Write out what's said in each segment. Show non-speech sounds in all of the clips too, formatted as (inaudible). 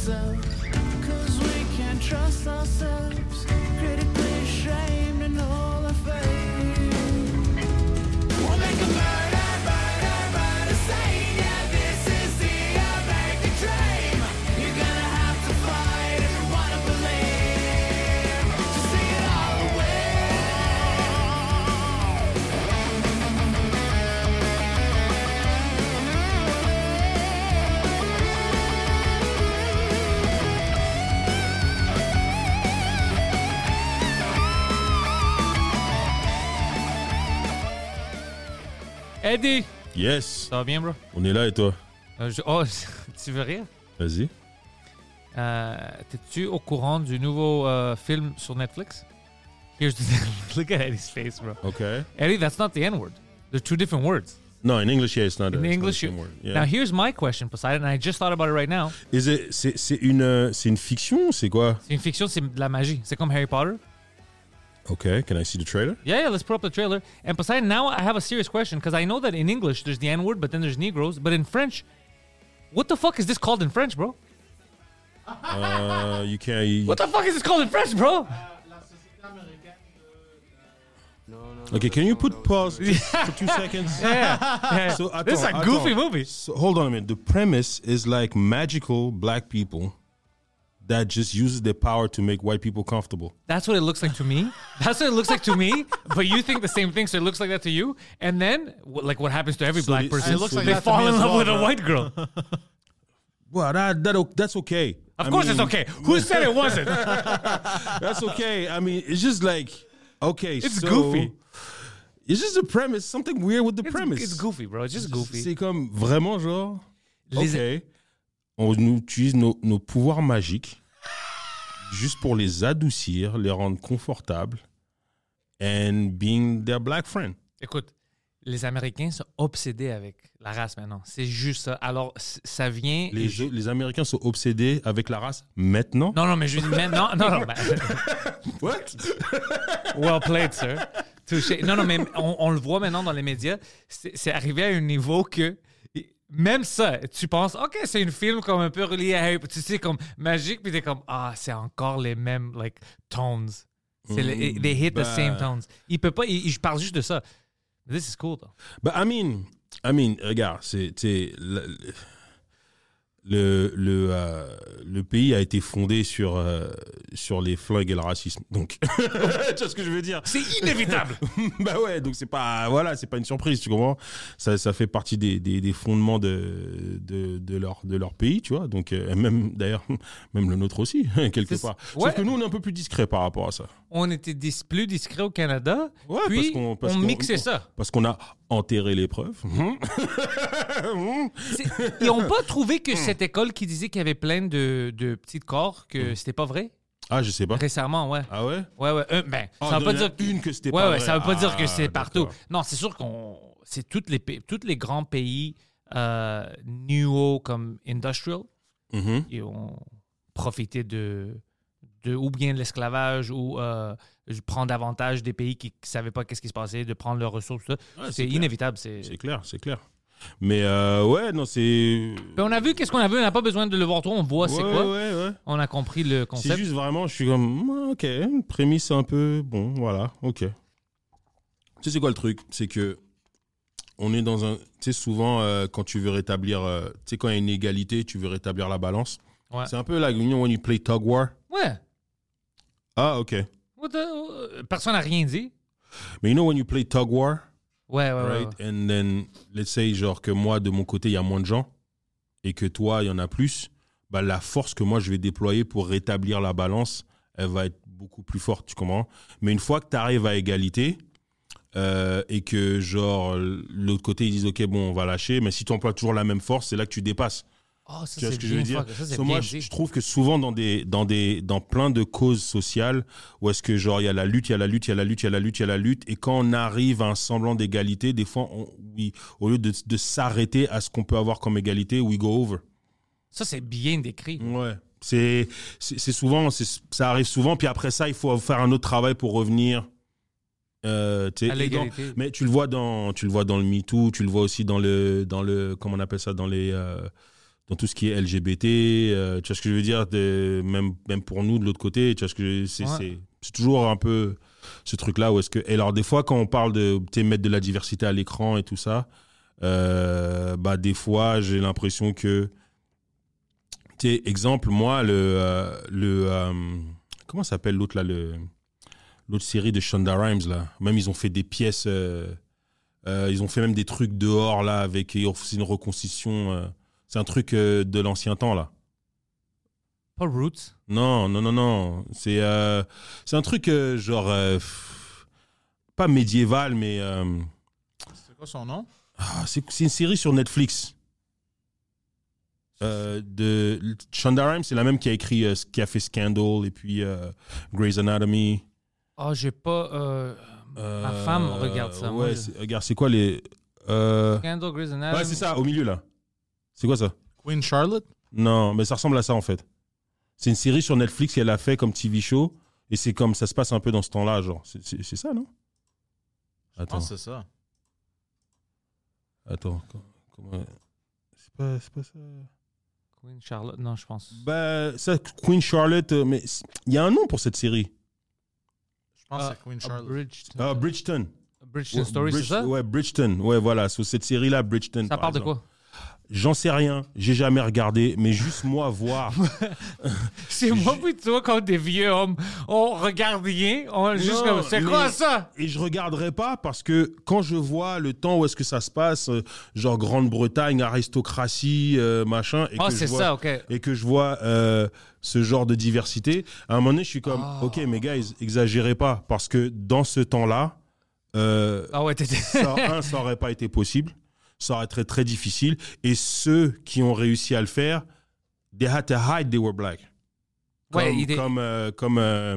Cell Cause we can't trust ourselves Eddie! Yes, Ça va bien, bro? on est là et toi? Euh, je- Oh, (laughs) tu veux rire? Vas-y. Euh, T'es-tu au courant du nouveau euh, film sur Netflix? Here's the (laughs) Look at Eddie's face, bro. Okay. Eddie, that's not the N-word. They're two different words. No, in English, yeah, it's not. In not English, same word. Yeah. Now, here's my question, Poseidon, and I just thought about it right now. Is it- c'est une euh, c'est une fiction ou c'est quoi? C'est une fiction, c'est de la magie. C'est comme Harry Potter. Okay, can I see the trailer Yeah, yeah, let's put up the trailer. And Poseidon, now I have a serious question because I know that in English there's the N word, but then there's Negroes. But in French, what the fuck is this called in French, bro? uh, You can't. You, What the fuck is this called in French, bro? Okay, can you put pause for two (laughs) seconds? Yeah. So, this is a goofy attends. movie. So, hold on a minute. The premise is like magical black people that just uses their power to make white people comfortable. That's what it looks like to me. That's what it looks like to me. But you think the same thing, so it looks like that to you. And then, like what happens to every So black it- person, it looks like they fall in love well, with a white girl. (laughs) Well, that, that that's okay. Of I course, mean, it's okay. Who said it wasn't? (laughs) That's okay. I mean, it's just like okay. It's so- goofy. It's just a premise. Something weird with the It's, premise. it's goofy, bro. It's just goofy. C'est comme vraiment genre. Les- Ok. On utilise nos, nos pouvoirs magiques juste pour les adoucir, les rendre confortables, and being their black friend. Écoute, les Américains sont obsédés avec la race maintenant. C'est juste ça. Alors, ça vient. Les, je- les Américains sont obsédés avec la race maintenant? Non, non, mais je dis maintenant. Non, non, (laughs) ben, (laughs) What? well played, sir. Touché. Non, non, mais on, on le voit maintenant dans les médias. C'est arrivé à un niveau que. Même ça, tu penses, OK, c'est une film comme un peu relié à Harry Potter, tu sais, comme magique, puis t'es comme, ah, c'est encore les mêmes, like, tones. C'est Mm, they hit the bah. same tones. Il peut pas, il- je parle juste de ça. This is cool, though. Bah, I mean, I mean, regarde, c'est c'est- le le euh, le pays a été fondé sur euh, sur les flingues et le racisme. Donc, (laughs) tu vois ce que je veux dire? C'est inévitable. (laughs) Bah ouais, donc c'est pas voilà, c'est pas une surprise, tu comprends? Ça ça fait partie des, des, des fondements de, de de leur de leur pays, tu vois? Donc euh, même d'ailleurs (laughs) même le nôtre aussi quelque part. ouais. Sauf que nous on est un peu plus discret par rapport à ça. on était dis- plus discret au Canada, Ouais, puis parce qu'on- on qu'on- mixait ça. Parce qu'on a enterré les preuves. (laughs) C'est- Ils n'ont pas trouvé que cette école qui disait qu'il y avait plein de, de petits corps, que c'était pas vrai? Ah, je sais pas. récemment, ouais. Ah ouais? Ouais, ouais. euh, ben, Ah, ça veut pas dire une que c'était Ouais, pas ouais, vrai. ça veut pas dire que Ah, c'est partout. Non, c'est sûr qu'on. C'est tous les, tous les grands pays euh, néo comme industrial et ont profité de, de ou bien de l'esclavage ou euh, prendre avantage des pays qui ne savaient pas qu'est-ce qui se passait, de prendre leurs ressources. tout ça. Ouais, c'est c'est inévitable. C'est... C'est clair, c'est clair. Mais euh, ouais, non, c'est. On a vu qu'est-ce qu'on a vu, on n'a pas besoin de le voir trop, on voit c'est quoi. ouais, ouais. On a compris le C'est concept. juste vraiment, je suis comme, ouais, ok, une prémisse un peu, bon, voilà, ok. Tu sais, c'est quoi le truc? C'est que on est dans un. Tu sais, souvent, euh, quand tu veux rétablir. euh, tu sais, quand il y a une égalité, tu veux rétablir la balance. Ouais. C'est un peu like, you know, when you play tug war. Ouais. Ah, ok. What the- Personne n'a rien dit. Mais you know, when you play tug war, Ouais, ouais, ouais. right? And then, let's say, genre, que moi, de mon côté, il y a moins de gens et que toi, il y en a plus, bah, la force que moi, je vais déployer pour rétablir la balance, elle va être beaucoup plus forte, tu comprends? Mais une fois que tu arrives à égalité, euh, et que genre l'autre côté ils disent ok bon on va lâcher, mais si tu emploies toujours la même force, c'est là que tu dépasses. Oh, ça, Tu vois ce que je veux dire. Ça, So, Moi, je, trouve que souvent dans des dans des dans plein de causes sociales où est-ce que genre il y a la lutte, il y a la lutte, il y a la lutte, il y a la lutte, il y a la lutte, et quand on arrive à un semblant d'égalité, des fois, on, oui, au lieu de, de s'arrêter à ce qu'on peut avoir comme égalité, we go over. Ça, c'est bien décrit. Ouais. C'est c'est souvent ça arrive souvent, puis après ça, il faut faire un autre travail pour revenir. Euh, dans- mais tu le vois dans tu le vois dans le MeToo, tu le vois aussi dans le dans le comment on appelle ça dans les euh, dans tout ce qui est LGBT, euh, tu vois ce que je veux dire, de- même même pour nous de l'autre côté, tu vois ce que c'est Ouais. c'est c'est toujours un peu ce truc là où est-ce que et alors des fois quand on parle de mettre de la diversité à l'écran et tout ça, euh, bah des fois j'ai l'impression que tu exemple moi le euh, le euh, comment s'appelle l'autre là le l'autre série de Shonda Rhimes là? Même ils ont fait des pièces, ils ont fait même des trucs dehors là avec ils ont fait une reconstitution. C'est un truc euh, de l'ancien temps là. Pas Roots? Non, non, non, non. C'est euh, c'est un truc euh, genre pff, pas médiéval mais euh, C'est quoi son nom? ah, c'est c'est une série sur Netflix. Euh, de Shonda Rhimes, c'est la même qui a écrit, euh, qui a fait Scandal et puis euh, Grey's Anatomy. Oh, j'ai pas. euh, Ma femme regarde ça, moi, Ouais, je- c'est- regarde, c'est quoi les. Euh... Scandal, Grey's Anatomy. Ouais, c'est ça, au milieu là. C'est quoi ça? Queen Charlotte? Non, mais ça ressemble à ça en fait. C'est une série sur Netflix qu'elle a fait comme TV show. Et c'est comme ça se passe un peu dans ce temps-là, genre. C'est- C'est c'est ça, non? Je Attends, pense que c'est ça. attends. co- Comment... C'est pas, c'est pas ça. Queen Charlotte. Non, je pense. Bah, ça, Queen Charlotte, euh, mais il y a un nom pour cette série. Je pense que c'est Queen ah, Charlotte. Bridgeton. Ah, Bridgeton. Bridgeton Story, c'est Bridge- ça? Ouais, Bridgeton. Ouais, voilà. Sur cette série-là, Bridgeton. Ça par parle de quoi? J'en sais rien. J'ai jamais regardé. Mais juste moi voir. (laughs) C'est moi puis toi, comme des vieux hommes. On regarde rien. On juste Non, comme. C'est quoi ça? Et je regarderai pas parce que quand je vois le temps où est-ce que ça se passe, euh, genre Grande-Bretagne, aristocratie, euh, machin, et Ah, que je c'est vois, ça, ok. et que je vois euh, ce genre de diversité, à un moment donné, je suis comme, Ah. ok, mais guys, exagérez pas, parce que dans ce temps-là, Ah ouais, ça, un, ça aurait pas été possible, ça aurait été très, très difficile, et ceux qui ont réussi à le faire, they had to hide they were black. Comme, Ouais, il est- comme, euh, comme euh,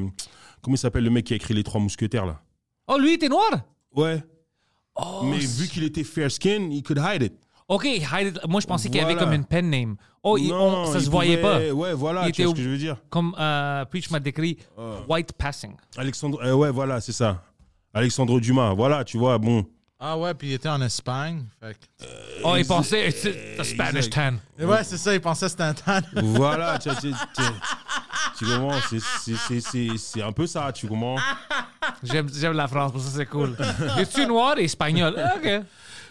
comment il s'appelle le mec qui a écrit les trois mousquetaires là? Oh, lui, il était noir? Ouais. Oh, mais vu qu'il était fair skin, he could hide it. Ok, hide it. moi je pensais qu'il y avait Voilà. comme une pen name. Oh, il- on- ça il se voyait pas. Ouais, voilà, Il tu vois ce que je veux dire. Comme euh, Preach m'a décrit, Ah. white passing. Alexandre, euh, ouais, voilà, c'est ça. Alexandre Dumas, voilà, tu vois, bon. Ah ouais, puis il était en Espagne. Fait que- Oh, il pensait, c'est the Spanish exact. tan. Et ouais, c'est ça, il pensait que c'était un tan. voilà, tu, tu, tu, tu comprends, c'est- c'est- c'est c'est- c'est un peu ça, tu comprends. J'aime j'aime la France, pour ça c'est cool. (laughs) Es-tu noir et espagnol? Ok.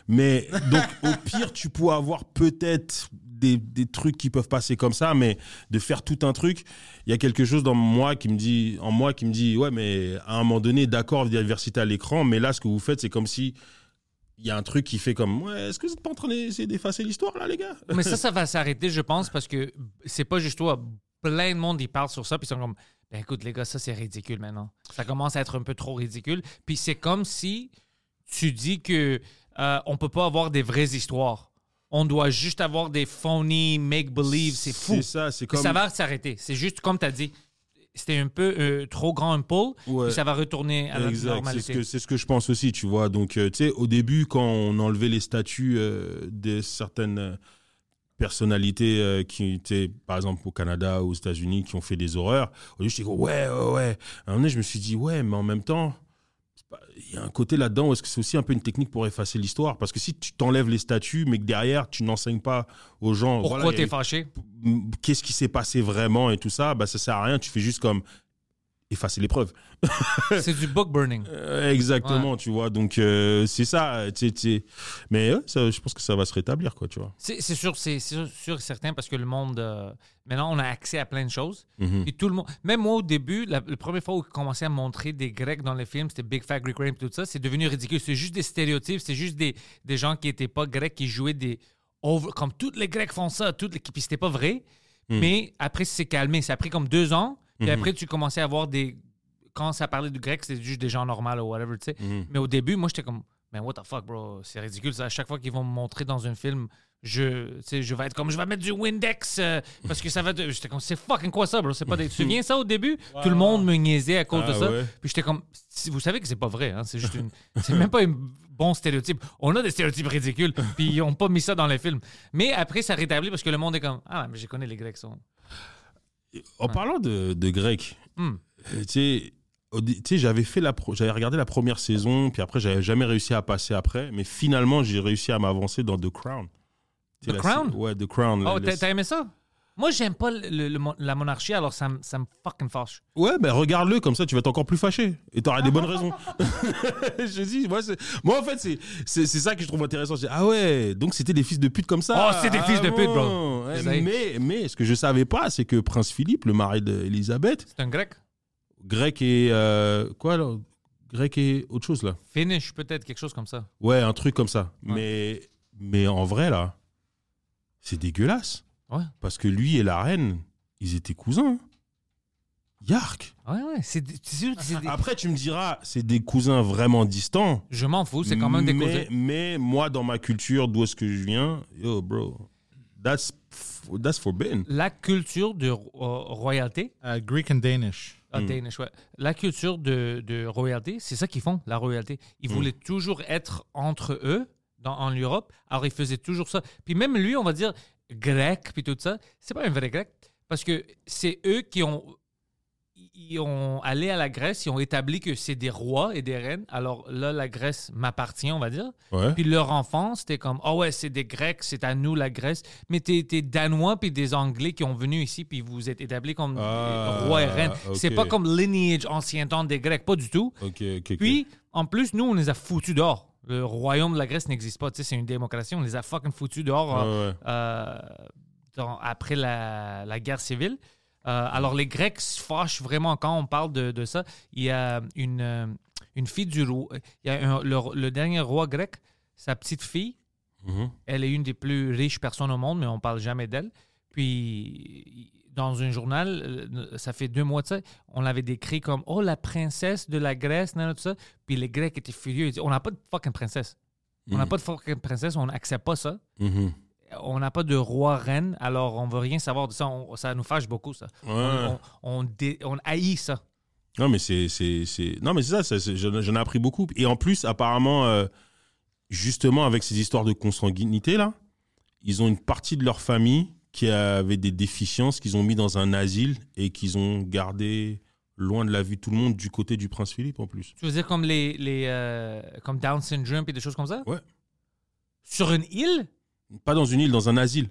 Mais donc, au pire, tu peux avoir peut-être des, des trucs qui peuvent passer comme ça, mais de faire tout un truc, il y a quelque chose dans moi qui me dit, en moi qui me dit, ouais, mais à un moment donné, d'accord, diversité à l'écran, mais là, ce que vous faites, c'est comme si il y a un truc qui fait comme, ouais, est-ce que vous êtes pas en train d'essayer d'effacer l'histoire là, les gars? (laughs) Mais ça, ça va (laughs) s'arrêter, je pense, parce que c'est pas juste toi. Plein de monde, ils parlent sur ça, puis ils sont comme, ben écoute, les gars, ça c'est ridicule maintenant. Ça commence à être un peu trop ridicule. Puis c'est comme si tu dis que euh, on peut pas avoir des vraies histoires. On doit juste avoir des phony make-believe. C'est fou. C'est ça, c'est comme. Ça va s'arrêter. C'est juste comme tu as dit. C'était un peu euh, trop grand un Ouais. puis ça va retourner à la Exact, c'est ce, normalité. que, c'est ce que je pense aussi, tu vois. Donc, euh, tu sais, au début, quand on enlevait les statuts euh, de certaines personnalités qui étaient, par exemple, au Canada ou aux États-Unis, qui ont fait des horreurs, au début, j'étais comme, ouais, ouais, ouais. À un moment donné, je me suis dit, ouais, mais en même temps, il y a un côté là-dedans où est-ce que c'est aussi un peu une technique pour effacer l'histoire Parce que si tu t'enlèves les statuts, mais que derrière, tu n'enseignes pas aux gens. Pourquoi voilà, t'es fâché? qu'est-ce qui s'est passé vraiment et tout ça, bah, ça sert à rien. Tu fais juste comme effacer les preuves. (laughs) c'est du book burning. Euh, exactement, tu vois. Donc, euh, c'est ça. Mais ça, je pense que ça va se rétablir, quoi, tu vois. C'est sûr, c'est sûr, certain parce que le monde. euh, maintenant, on a accès à plein de choses. Mhm. Et tout le monde. Même moi, au début, la, la première fois où ils commençaient à montrer des Grecs dans les films, c'était Big Fat Greek Rape, tout ça, c'est devenu ridicule. C'est juste des stéréotypes, c'est juste des, des gens qui n'étaient pas grecs qui jouaient des. over- comme tous les Grecs font ça, toutes les, puis c'était pas vrai. Mhm. Mais après, c'est calmé. Ça a pris comme deux ans. Puis Mhm. après, tu commençais à avoir des quand ça parlait du grec, c'était juste des gens normaux ou whatever, tu sais. Mhm. Mais au début, moi, j'étais comme, mais what the fuck, bro, c'est ridicule. ça. À chaque fois qu'ils vont me montrer dans un film, je, tu sais, je vais être comme, je vais mettre du Windex euh, (laughs) parce que ça va. te- J'étais comme, c'est fucking quoi ça, bro? C'est pas des. Tu te souviens ça au début? Tout le monde me niaisait à cause Ah de ça. ouais. Puis j'étais comme, si- vous savez que c'est pas vrai, hein? C'est juste (laughs) une. c'est même pas un bon stéréotype. On a des stéréotypes ridicules, puis ils ont pas mis ça dans les films. Mais après, ça rétablit parce que le monde est comme, ah, mais je connais les Grecs. En parlant de, de grec, Hmm. euh, tu sais, j'avais fait la, pro- j'avais regardé la première saison, puis après j'avais jamais réussi à passer après, mais finalement j'ai réussi à m'avancer dans The Crown. The Crown? Ouais, The Crown. Oh, t'as aimé ça? Moi, j'aime pas le- le- la monarchie, alors ça, me- ça me fucking fâche. Ouais, ben regarde-le comme ça, tu vas être encore plus fâché et t'auras des bonnes raisons. (laughs) (laughs) je dis, moi, moi en fait, c'est ça que je trouve intéressant. Je dis, ah ouais, donc c'était des fils de pute comme ça. Oh, c'est des Ah fils de pute, bro. Ouais, Désolé. mais, mais ce que je savais pas, c'est que Prince Philippe, le mari d'Elisabeth, C'est un grec. grec et. euh, quoi alors? Grec et autre chose là. Finish, peut-être, quelque chose comme ça. Ouais, un truc comme ça. Ouais. Mais, mais en vrai, là, c'est dégueulasse. Ouais. Parce que lui et la reine, ils étaient cousins. Yark. Ouais, ouais. C'est des- c'est sûr que c'est des- Après, tu me diras, c'est des cousins vraiment distants. Je m'en fous, c'est quand même des mais, cousins. Mais moi, dans ma culture, d'où est-ce que je viens, yo, bro, that's, that's forbidden. La culture de ro- euh, royauté, Euh, Greek and Danish. ah, Mm. Danish, ouais. la culture de, de royauté, c'est ça qu'ils font, la royauté. Ils Mm. voulaient toujours être entre eux dans, en Europe, alors ils faisaient toujours ça. Puis même lui, on va dire grec, puis tout ça, c'est pas un vrai grec, parce que c'est eux qui ont ils ont allé à la Grèce, ils ont établi que c'est des rois et des reines. Alors là, la Grèce m'appartient, on va dire. Ouais. Puis leur enfant, c'était comme, oh ouais, c'est des Grecs, c'est à nous la Grèce. Mais t'es t'es Danois puis des Anglais qui ont venu ici puis vous êtes établis comme Ah, rois et reines. C'est pas comme lineage ancien temps des Grecs, pas du tout. Puis, en plus, nous, on les a foutus dehors. Le royaume de la Grèce n'existe pas. Tu sais, c'est une démocratie. On les a fucking foutus dehors Ouais, euh, ouais. euh, dans- après la, la guerre civile. Euh, alors, les Grecs se fâchent vraiment quand on parle de, de ça. Il y a une, euh, une fille du roi. Il y a un- le, le dernier roi grec, sa petite fille, Mhm. elle est une des plus riches personnes au monde, mais on parle jamais d'elle. Puis, dans un journal, euh, ça fait deux mois de ça, on l'avait décrit comme Oh, la princesse de la Grèce, nan, tout ça. Puis les Grecs étaient furieux. Ils disaient On n'a pas de fucking princesse. On n'a Mhm. pas de fucking princesse, on n'accepte pas ça. Mhm. On n'a pas de roi-reine, alors on veut rien savoir de ça. On- ça nous fâche beaucoup, ça. Ouais. On, on, on dé- on haït ça. Non, mais c'est. c'est- c'est- Non, mais c'est ça, ça, j'en ai appris beaucoup. Et en plus, apparemment, euh, justement, avec ces histoires de consanguinité, là, ils ont une partie de leur famille qui avait des déficiences qu'ils ont mis dans un asile et qu'ils ont gardé loin de la vue tout le monde du côté du prince Philippe, en plus. Tu veux dire comme les, les euh, comme Down syndrome et des choses comme ça? Ouais. Sur une île? Pas dans une île, dans un asile.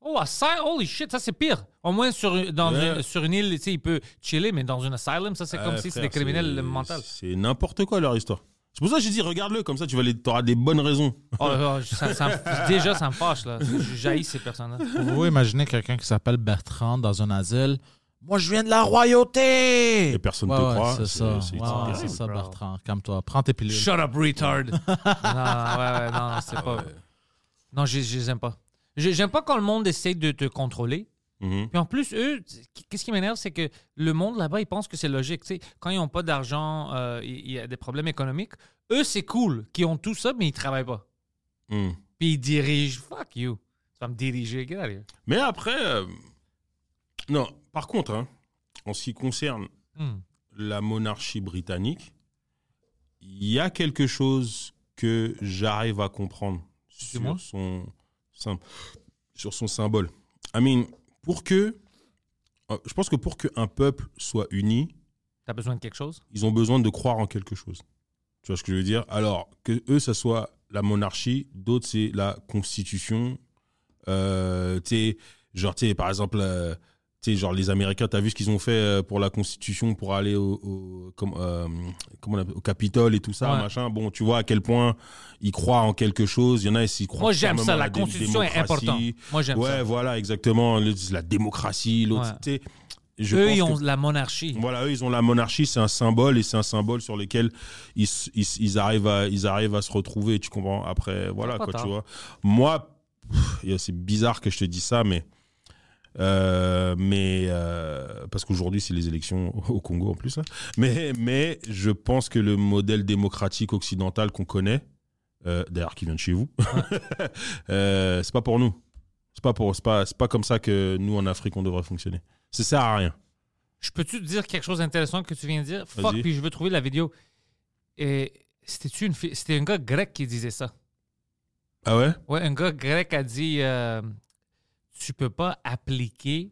Oh, asylum, holy shit, ça c'est pire. Au moins sur, dans Ouais. une, sur une île, tu sais, il peut chiller, mais dans un asylum, ça c'est comme Ouais, si c'était des criminels mentaux. C'est n'importe quoi leur histoire. C'est pour ça que j'ai dit, regarde-le, comme ça tu auras des bonnes raisons. Oh, oh, ça- ça me- déjà, ça me fâche, là. J'haïs ces personnes-là. Vous imaginez quelqu'un qui s'appelle Bertrand dans un asile. Moi, je viens de la royauté. Et personne Ouais, te ouais, croit. C'est ça. c'est- Ouais, c'est ouais, terrible. c'est ça, bro. Bertrand. Calme-toi. Prends tes pilules. Shut up, retard. (laughs) non, ouais, ouais, non, c'est pas. Ouais. Non, je je les aime pas. Je- J'aime pas quand le monde essaie de te contrôler. Mhm. Puis en plus, eux, qu'est-ce qui m'énerve, c'est que le monde là-bas, ils pensent que c'est logique. Tu sais, quand ils n'ont pas d'argent, euh, il y a des problèmes économiques. Eux, c'est cool qu'ils ont tout ça, mais ils travaillent pas. Mhm. Puis ils dirigent. Fuck you. Tu vas me diriger, get out of here. Mais après, euh, non, par contre, hein, en ce qui concerne Hmm. la monarchie britannique, il y a quelque chose que j'arrive à comprendre sur son, sur son symbole. I mean, pour que, euh, je pense que pour qu'un peuple soit uni, T'as besoin de quelque chose? ils ont besoin de croire en quelque chose. Tu vois ce que je veux dire? Alors, que eux, ça soit la monarchie, d'autres, c'est la constitution. Euh, tu sais, genre, tu sais, par exemple, euh, sais, genre, les Américains, tu as vu ce qu'ils ont fait euh, pour la constitution, pour aller au, au, comme, euh, comment on appelle- au Capitole et tout ça, Ouais. machin. Bon, tu vois à quel point ils croient en quelque chose. Il y en a, ils croient Moi, j'aime ça. La constitution est importante. Moi, j'aime Ouais, ça. voilà, exactement. La démocratie, l'autre, Ouais. je Eux, ils que- ont la monarchie. voilà, eux, ils ont la monarchie, c'est un symbole et c'est un symbole sur lequel ils, ils, arrivent à, ils arrivent à se retrouver. Tu comprends? Après, voilà, quoi, tard. tu vois? Moi, c'est bizarre que je te dise ça, mais Euh, mais euh, parce qu'aujourd'hui, c'est les élections au Congo en plus. hein. Mais, mais je pense que le modèle démocratique occidental qu'on connaît, euh, d'ailleurs qui vient de chez vous, (laughs) euh, c'est pas pour nous. C'est pas pour, c'est pas, c'est pas comme ça que nous en Afrique on devrait fonctionner. Ça sert à rien. Je peux-tu te dire quelque chose d'intéressant que tu viens de dire? Fuck, puis je veux trouver la vidéo. Et c'était-tu une C'était un gars grec qui disait ça? Ah ouais? Ouais, un gars grec a dit tu peux pas appliquer.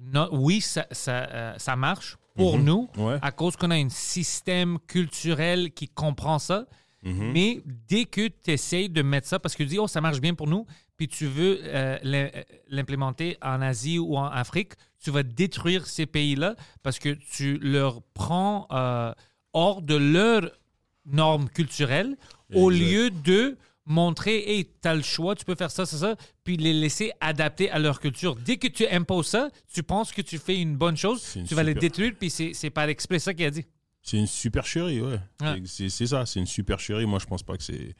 no- oui, ça, ça, euh, ça marche pour Mhm. nous Ouais. à cause qu'on a un système culturel qui comprend ça. Mhm. Mais dès que tu essayes de mettre ça, parce que tu dis, oh, ça marche bien pour nous, puis tu veux euh, euh, l'implémenter en Asie ou en Afrique, tu vas détruire ces pays-là parce que tu leur prends euh, hors de leurs normes culturelles au lieu de montrer, hey, tu as le choix, tu peux faire ça, ça, ça, puis les laisser adapter à leur culture. Dès que tu imposes ça, tu penses que tu fais une bonne chose, une tu vas les détruire, puis c'est c'est par exprès ça qu'il a dit. C'est une supercherie, ouais. Ouais. C'est c'est ça, c'est une supercherie. Moi, je pense pas que c'est.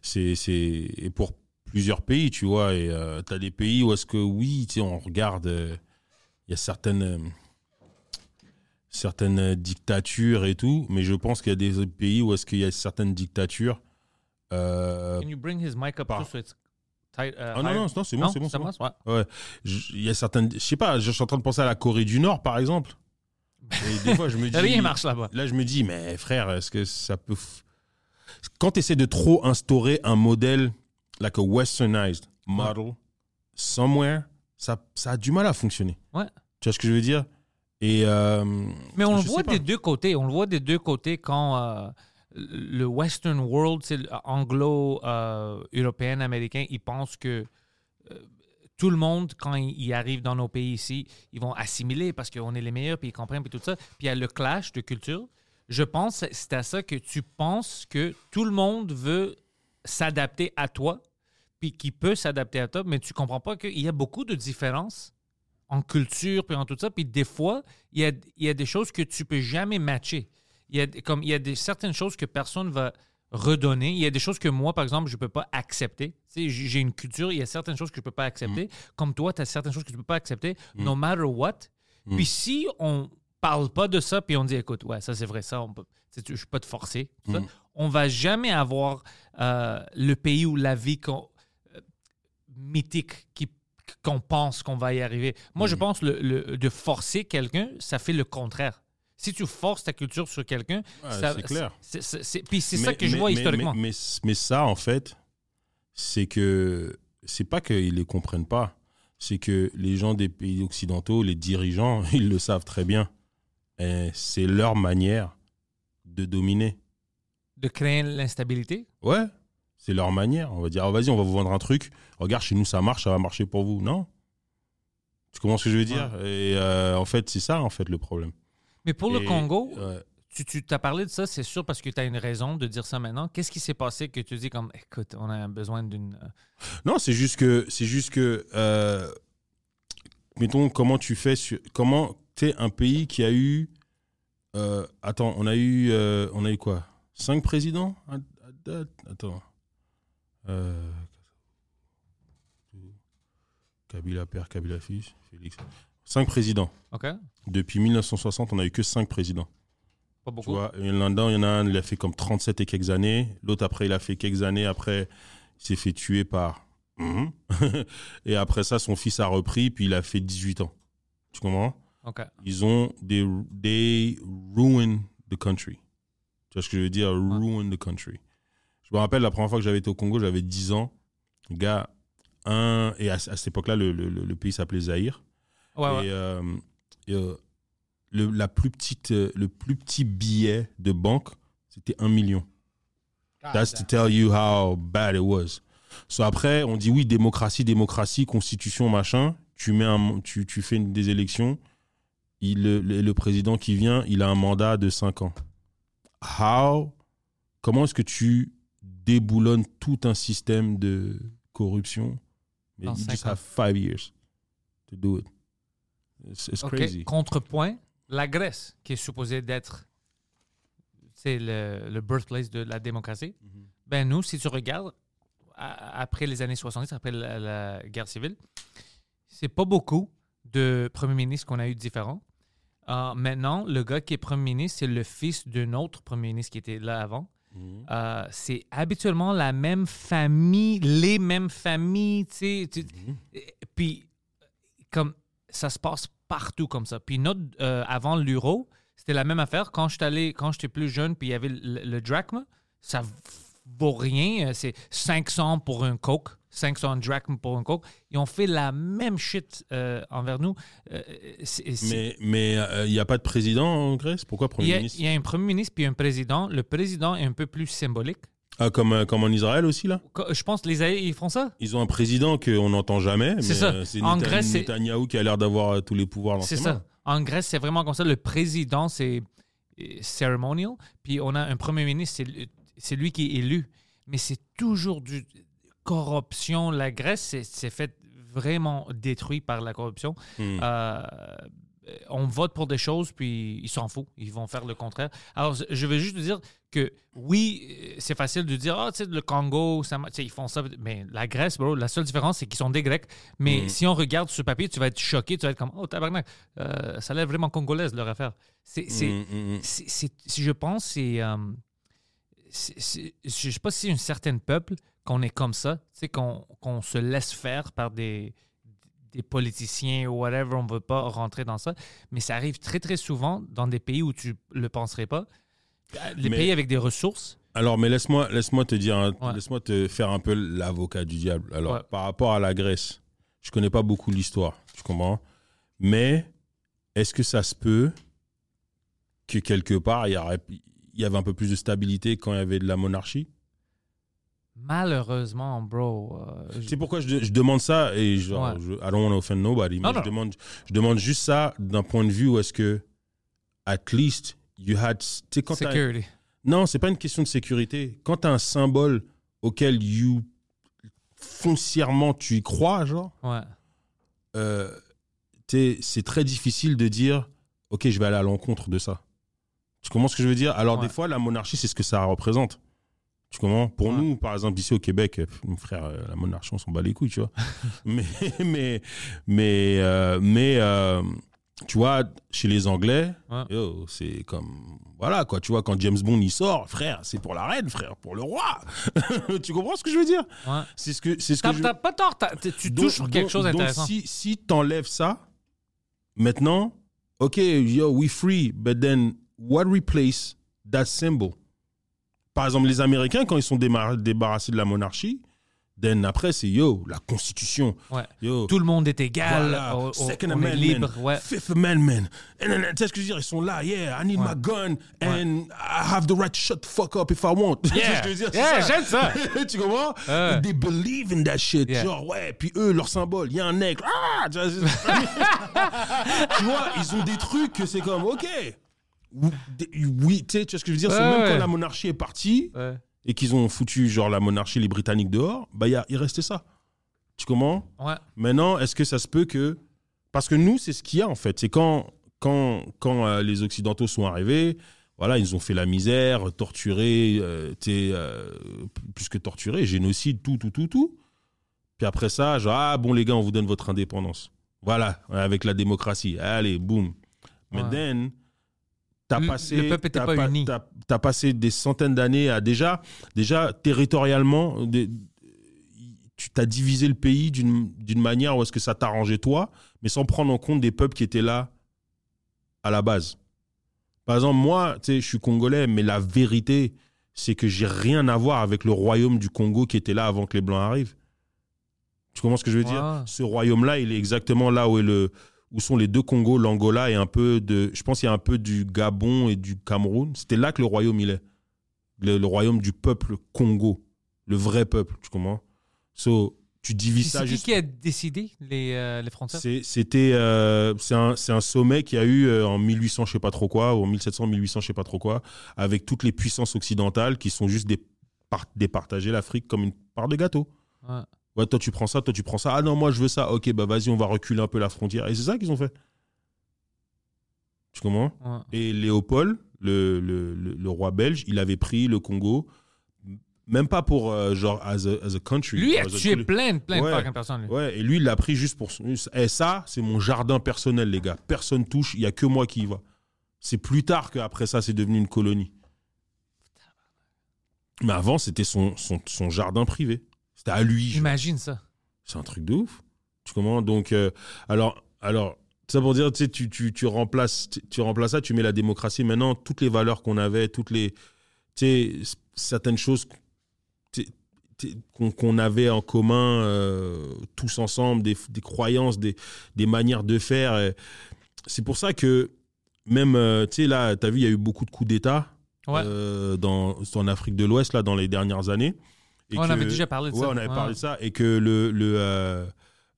C'est. c'est- Et pour plusieurs pays, tu vois. Et tu as des pays où est-ce que, oui, tu sais, on regarde. euh, Il y a certaines. euh, certaines euh, dictatures et tout, mais je pense qu'il y a des pays où est-ce qu'il y a certaines dictatures. Euh, Can you bring his mic up par- too so it's tight, uh, Ah non, non, non, c'est bon, c'est bon. bon. marche, ouais. Ouais. Il y a certaines. Je sais pas, je suis en train de penser à la Corée du Nord, par exemple. Et des fois, je me (laughs) dis. Rien marche là-bas. Là, je me dis, mais frère, est-ce que ça peut. Quand tu essaies de trop instaurer un modèle, like a westernized model, somewhere, ça, ça a du mal à fonctionner. Ouais. Tu vois ce que je veux dire? Et. euh, Mais on le voit des deux côtés. On le voit des deux côtés quand euh, le Western world, c'est le anglo-européen, américain, ils pensent que euh, tout le monde, quand ils arrivent dans nos pays ici, ils vont assimiler parce qu'on est les meilleurs, puis ils comprennent, puis tout ça. Puis il y a le clash de culture. Je pense c'est à ça que tu penses que tout le monde veut s'adapter à toi, puis qui peut s'adapter à toi, mais tu comprends pas qu'il y a beaucoup de différences en culture, puis en tout ça. Puis des fois, il y a, il y a des choses que tu peux jamais matcher. Il y a, comme, il y a des, certaines choses que personne va redonner. Il y a des choses que moi, par exemple, je ne peux pas accepter. Tu sais, j'ai une culture, il y a certaines choses que je ne peux pas accepter. Comme toi, tu as certaines choses que tu ne peux pas accepter, no matter what. Puis si on parle pas de ça, puis on dit, écoute, ouais, ça c'est vrai, ça, on peut, je ne suis pas te forcer. ça, On va jamais avoir euh, le pays ou la vie qu'on euh, mythique qui qu'on pense qu'on va y arriver. Moi, je pense le, le- de forcer quelqu'un, ça fait le contraire. Si tu forces ta culture sur quelqu'un, Ouais, ça- c'est clair. Puis c'est ça que je vois mais- historiquement. Mais, ça, en fait, c'est que. C'est pas qu'ils les comprennent pas. C'est que les gens des pays occidentaux, les dirigeants, (laughs) ils le savent très bien. C'est leur manière de dominer. De créer l'instabilité? Ouais, c'est leur manière. On va dire, Ah, vas-y, on va vous vendre un truc. Regarde, chez nous, ça marche, ça va marcher pour vous. Non? Tu comprends ce que je veux dire? Et euh, en fait, c'est ça, en fait, le problème. Mais pour le Congo, ouais. tu tu t'as parlé de ça, c'est sûr parce que tu as une raison de dire ça maintenant. Qu'est-ce qui s'est passé que tu dis comme, écoute, on a besoin d'une... euh, Non, c'est juste que, c'est juste que, euh, mettons, comment tu fais sur, comment, tu un pays qui a eu, euh, attends, on a eu, euh, on a eu quoi, cinq présidents à- à date? Attends, Kabila père, Kabila fils, Félix, cinq présidents. Depuis 1960, on a eu que cinq présidents. Pas Tu beaucoup. vois, et là-dedans, il y en a un, il a fait comme 37 et quelques années. L'autre, après, il a fait quelques années. Après, il s'est fait tuer par. (laughs) Et après ça, son fils a repris, puis il a fait 18 ans. Tu comprends? Ils ont. They, they ruin the country. Tu vois ce que je veux dire? Ruin the country. Je me rappelle la première fois que j'avais été au Congo, j'avais 10 ans. Le gars, un. Et à, à cette époque-là, le, le- le- le pays s'appelait Zaïre. Ouais, ouais. Et, euh, et, euh, le, la plus petite, euh, le plus petit billet de banque, c'était un million. That's to tell you how bad it was. So après, on dit oui, démocratie, démocratie, constitution, machin. Tu, mets un, tu, tu fais une- des élections. Il, le, le- président qui vient, il a un mandat de 5 ans. How? Comment est-ce que tu déboulonnes tout un système de corruption? Mais En you cinq just ans. have five years to do it. It's, it's OK. crazy. Contrepoint, la Grèce, qui est supposée d'être c'est le, le birthplace de la démocratie. Mhm. Ben nous, si tu regardes, après les années 70, après la, la guerre civile, c'est pas beaucoup de premiers ministres qu'on a eu différents. Euh, maintenant, le gars qui est premier ministre, c'est le fils d'un autre premier ministre qui était là avant. Mhm. Euh, c'est habituellement la même famille, les mêmes familles, tu sais. Mhm. et- Puis, comme ça se passe partout comme ça. Puis, notre, euh, avant l'euro, c'était la même affaire. Quand j'étais plus jeune, puis il y avait le, le drachme, ça vaut rien. Euh, C'est 500 pour un coke, 500 drachmes pour un coke. Ils ont fait la même shit euh, envers nous. Euh, Mais mais il n'y a pas de président en Grèce? Pourquoi Premier y, a, ministre? il y a un premier ministre puis un président. Le président est un peu plus symbolique. Ah, comme, euh, comme en Israël aussi, là Je pense les Israéliens, ils font ça? Ils ont un président qu'on n'entend jamais. C'est ça. euh, C'est En Neta- Grèce, c'est- Netanyahou qui a l'air d'avoir euh, tous les pouvoirs dans C'est ça. En Grèce, c'est vraiment comme ça. Le président, c'est ceremonial. Puis on a un premier ministre, c'est lui qui est élu. Mais c'est toujours du corruption. La Grèce, c'est- c'est fait vraiment détruit par la corruption. Hmm. Euh, on vote pour des choses, puis ils s'en foutent. Ils vont faire le contraire. Alors, je veux juste dire que oui, euh, c'est facile de dire, ah, tu sais, le Congo, ça, ils font ça. Mais la Grèce, bro, la seule différence, c'est qu'ils sont des Grecs. Mais Mhm. si on regarde ce papier, tu vas être choqué, tu vas être comme, oh, tabarnak, euh, ça a l'air vraiment congolaise, leur affaire. C'est, c'est, c'est- c'est- si je pense, c'est. euh, je sais pas si c'est un certain peuple qu'on est comme ça, tu sais, qu'on, qu'on se laisse faire par des, des politiciens ou whatever, on veut pas rentrer dans ça. Mais ça arrive très, très souvent dans des pays où tu le penserais pas. Les Mais- pays avec des ressources. Alors, mais laisse-moi laisse-moi te dire, Ouais. laisse-moi te faire un peu l'avocat du diable. Alors, Ouais. par rapport à la Grèce, je connais pas beaucoup l'histoire, tu comprends? Mais est-ce que ça se peut que quelque part, il y, y avait un peu plus de stabilité quand il y avait de la monarchie? Malheureusement, bro. euh, je- C'est pourquoi je, je demande ça et genre, Ouais. je, I don't want to offend nobody, mais Non, je, demande, je demande juste ça d'un point de vue où est-ce que, at least, you had. Quand security. Non, c'est pas une question de sécurité. Quand tu as un symbole auquel you foncièrement tu y crois, genre, Ouais. euh, c'est très difficile de dire ok, je vais aller à l'encontre de ça. Tu comprends ce que je veux dire? Alors Ouais. des fois, la monarchie, c'est ce que ça représente. Tu comprends Pour Ouais. nous, par exemple, ici au Québec, mon frère, euh, la monarchie, on s'en bat les couilles, tu vois. (laughs) mais mais mais euh, mais euh, tu vois, chez les Anglais, Ouais. c'est comme voilà quoi. Tu vois, quand James Bond il sort, frère, c'est pour la reine, frère, pour le roi. (laughs) tu comprends ce que je veux dire? Ouais. C'est ce que c'est ce que je... pas tort, tu Donc- touches sur quelque donc- chose donc d'intéressant. si si t'enlèves ça, maintenant, ok, yo, we free, but then what replace that symbol? Par exemple, les Américains quand ils sont débarrassés de la monarchie, then après c'est yo la Constitution, Ouais. yo. Tout le monde est égal, Voilà, Second on est Amendment, libre. Ouais. Fifth Amendment. And then, tu sais ce que je veux dire, ils sont là, yeah, I need Ouais. my gun and I have the right to shut the fuck up if I want. (laughs) Yeah, que je veux dire, c'est Yeah, ça. j'aime ça. (laughs) tu comprends? They believe in that shit. Yeah. Genre, ouais, puis eux, leur symbole, il y a un aigle. Ah! Tu vois, (laughs) ils ont des trucs que c'est comme, ok. Oui, tu sais, tu vois ce que je veux dire? c'est même ouais. quand la monarchie est partie Ouais. et qu'ils ont foutu, genre, la monarchie, les Britanniques dehors, bah, il restait ça. Tu comprends? Ouais. Maintenant, est-ce que ça se peut que. Parce que nous, c'est ce qu'il y a, en fait. C'est quand, quand, quand euh, les Occidentaux sont arrivés, voilà, ils ont fait la misère, torturé, euh, euh, plus que torturé, génocide, tout, tout, tout, tout. Puis après ça, genre, ah bon, les gars, on vous donne votre indépendance. Voilà, avec la démocratie. Allez, boum. Mais then, t'as passé. le peuple pas passé des centaines d'années à déjà, déjà territorialement, des- tu t'as divisé le pays d'une manière où est-ce que ça t'arrangeait toi, mais sans prendre en compte des peuples qui étaient là à la base. Par exemple, moi, je suis congolais, mais la vérité, c'est que j'ai rien à voir avec le royaume du Congo qui était là avant que les Blancs arrivent. Tu comprends ce que je veux dire? Ce royaume-là, il est exactement là où est le où sont les deux Congos, l'Angola et un peu de, je pense qu'il y a un peu du Gabon et du Cameroun. C'était là que le royaume il est, le, le royaume du peuple Congo, le vrai peuple. Tu comprends? So, tu divises C'est ça qui juste. qui a décidé les, euh, les frontières? C'est- C'était euh, c'est un, c'est un sommet qu'il y a eu euh, en 1800 je sais pas trop quoi ou en 1700 1800 je sais pas trop quoi avec toutes les puissances occidentales qui sont juste des par- départager l'Afrique comme une part de gâteau. Ouais. Ouais, toi tu prends ça, toi tu prends ça. Ah non, moi je veux ça. OK, bah vas-y, on va reculer un peu la frontière et c'est ça qu'ils ont fait. Tu comprends? Ouais. Et Léopold, le, le, le- le roi belge, il avait pris le Congo même pas pour euh, genre as a, as a country. Lui, il a tué plein, plein Ouais. de personnes. lui. Ouais, et lui, il l'a pris juste pour son. Et ça, c'est mon jardin personnel, les gars. Personne touche, il y a que moi qui y va. C'est plus tard qu'après ça, c'est devenu une colonie. Mais avant, c'était son, son, son jardin privé. C'était à lui. genre. Imagine ça. C'est un truc de ouf. Tu comprends? Donc, euh, alors, alors, ça pour dire, tu sais, tu, tu, tu remplaces, tu, tu remplaces ça, tu mets la démocratie. Maintenant, toutes les valeurs qu'on avait, toutes les, tu sais, certaines choses qu'on qu'on avait en commun euh, tous ensemble, des, des croyances, des, des manières de faire. C'est pour ça que même, euh, tu sais, là, tu as vu, il y a eu beaucoup de coups d'État Ouais. euh, dans, en Afrique de l'Ouest, là, dans les dernières années. Et on que- avait déjà parlé de Ouais, ça. on avait Ouais. parlé de ça. Et que le, le euh,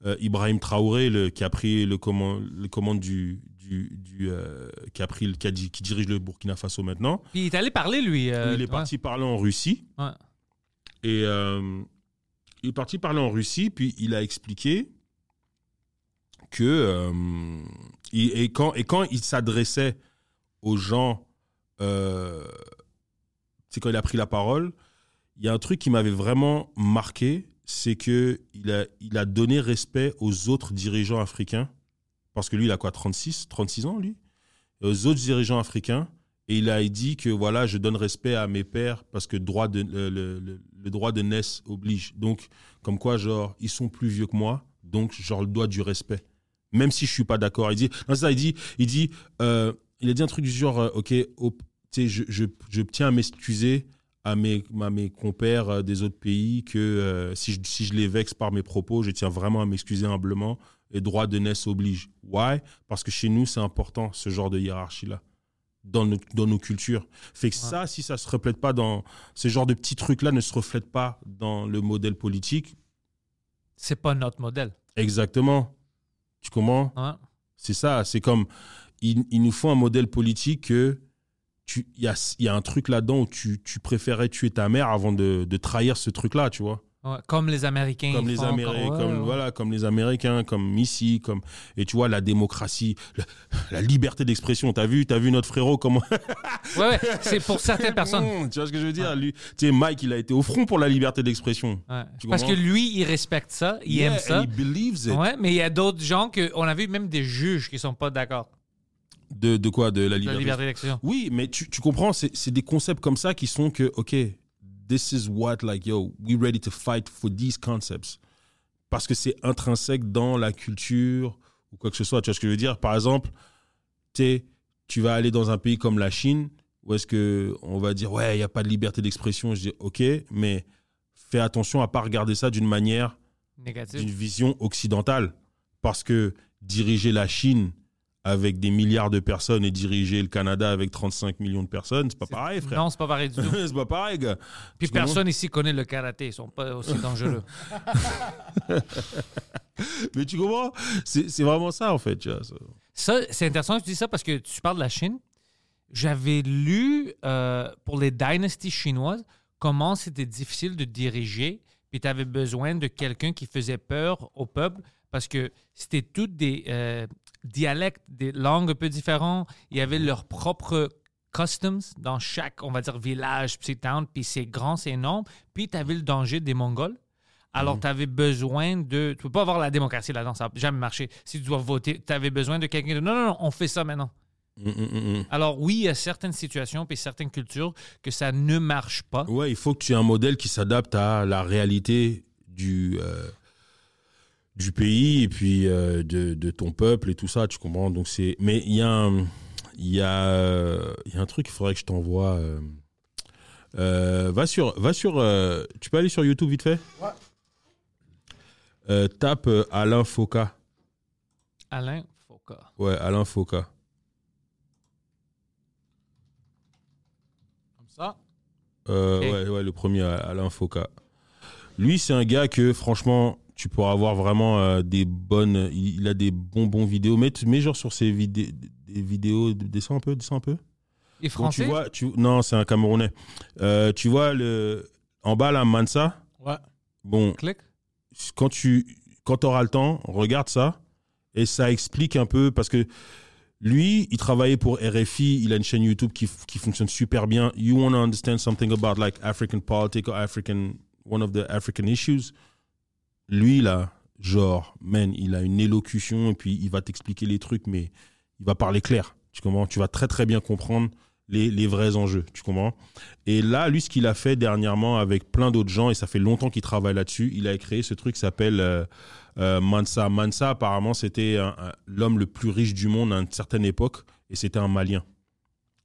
euh, Ibrahim Traoré, le, qui a pris le commande, le commande du. du, du, euh, qui, a pris, le- qui, a qui dirige le Burkina Faso maintenant. Puis il est allé parler, lui. il est ouais. parti parler en Russie. Ouais. Et il est parti parler en Russie, puis il a expliqué que. il- et, quand, et quand il s'adressait aux gens. C'est quand il a pris la parole, il y a un truc qui m'avait vraiment marqué, c'est que il a, donné respect aux autres dirigeants africains, parce que lui, il a quoi, 36, 36 ans, lui? Aux autres dirigeants africains, et il a dit que voilà, je donne respect à mes pères, parce que droit de, le, le- le- le droit de naissance oblige. Donc, comme quoi, genre, ils sont plus vieux que moi, donc je leur dois du respect. Même si je suis pas d'accord. Il dit, non, ça, il dit, il dit, euh, il a dit un truc du genre, euh, ok, sais, je, je, je tiens à m'excuser à mes, à mes compères euh, des autres pays que euh, si, je, si je les vexe par mes propos, je tiens vraiment à m'excuser humblement et droit de naissance oblige. Why? Parce que chez nous, c'est important, ce genre de hiérarchie-là, dans nos, dans nos cultures. Fait que ça, si ça se reflète pas dans... Ce genre de petits trucs-là ne se reflètent pas dans le modèle politique. C'est pas notre modèle. Exactement. Tu comprends? Ouais. c'est ça, c'est comme il, il nous faut un modèle politique que tu il y a, il y a un truc là-dedans où tu, tu préférais tuer ta mère avant de, de trahir ce truc-là, tu vois. Ouais. Comme les Américains. Comme les Américains, comme ouais. voilà, comme les Américains, comme ici, comme et tu vois la démocratie, la, la liberté d'expression. T'as vu, t'as vu notre frérot comment Ouais, ouais. C'est pour certaines (laughs) personnes. Mmh, tu vois ce que je veux dire? Lui, tu sais, Mike, il a été au front pour la liberté d'expression. Parce que lui, il respecte ça, il Yeah, aime ça. and he believes it. Ouais, mais il y a d'autres gens que on a vu même des juges qui sont pas d'accord. De, de quoi? De la liberté. liberté d'expression. Oui, mais tu, tu comprends, c'est c'est des concepts comme ça qui sont que, OK, this is what, like, yo, we ready to fight for these concepts. Parce que c'est intrinsèque dans la culture ou quoi que ce soit. Tu vois ce que je veux dire? Par exemple, t'es- tu vas aller dans un pays comme la Chine, où est-ce que on va dire, ouais, il n'y a pas de liberté d'expression. Je dis, OK, mais fais attention à pas regarder ça d'une manière d'une vision occidentale. Parce que diriger la Chine avec des milliards de personnes et diriger le Canada avec 35 millions de personnes, c'est pas pareil, frère. Non, c'est pas pareil du tout. (laughs) c'est pas pareil, gars. Puis personne ici connaît le karaté. Ils sont pas aussi dangereux. (laughs) Mais tu comprends? C'est c'est vraiment ça, en fait. Tu vois, ça. Ça, c'est intéressant que tu dis ça parce que tu parles de la Chine. J'avais lu euh, pour les dynasties chinoises comment c'était difficile de diriger, puis tu avais besoin de quelqu'un qui faisait peur au peuple parce que c'était toutes des euh, dialectes, des langues un peu différentes. Il y avait leurs propres customs dans chaque, on va dire, village, petit town, puis c'est grand, c'est énorme. Puis tu avais le danger des Mongols. Alors, tu avais besoin de. Tu peux pas avoir la démocratie là-dedans, ça n'a jamais marché. Si tu dois voter, tu avais besoin de quelqu'un de. Non, non, non, on fait ça maintenant. Mm, mm, mm. Alors, oui, il y a certaines situations puis certaines cultures que ça ne marche pas. Ouais, il faut que tu aies un modèle qui s'adapte à la réalité du, euh, du pays et puis euh, de, de ton peuple et tout ça, tu comprends? Donc c'est, mais il y a un, il y a, euh, il y a un truc qu'il faudrait que je t'envoie. euh, euh, va sur, va sur, euh, tu peux aller sur YouTube vite fait? Ouais. Euh, tape Alain Foucault. Alain Foucault. Ouais, Alain Foucault. Comme ça? Euh, ouais, ouais, le premier, Alain Foucault. Lui, c'est un gars que, franchement, tu pourras avoir vraiment euh, des bonnes. Il, a des bons, bons vidéos. Mets, mets genre sur ses vidé- des vidéos. Descends un peu, descends un peu. Et français? tu vois, tu, non, c'est un Camerounais. Euh, tu vois, le, en bas, là, Mansa. Ouais. Bon, Clic. quand tu quand auras le temps, regarde ça. Et ça explique un peu. Parce que Lui, il travaillait pour RFI, il a une chaîne YouTube qui, qui fonctionne super bien. You want to understand something about like African politics or African, one of the African issues? Lui, là, genre, man, il a une élocution et puis il va t'expliquer les trucs, mais il va parler clair. Tu comprends? Tu vas très très bien comprendre les, les vrais enjeux. Tu comprends? Et là, lui, ce qu'il a fait dernièrement avec plein d'autres gens, et ça fait longtemps qu'il travaille là-dessus, il a créé ce truc qui s'appelle euh, euh, Mansa. Mansa, apparemment, c'était un- un- l'homme le plus riche du monde à une certaine époque, et c'était un Malien.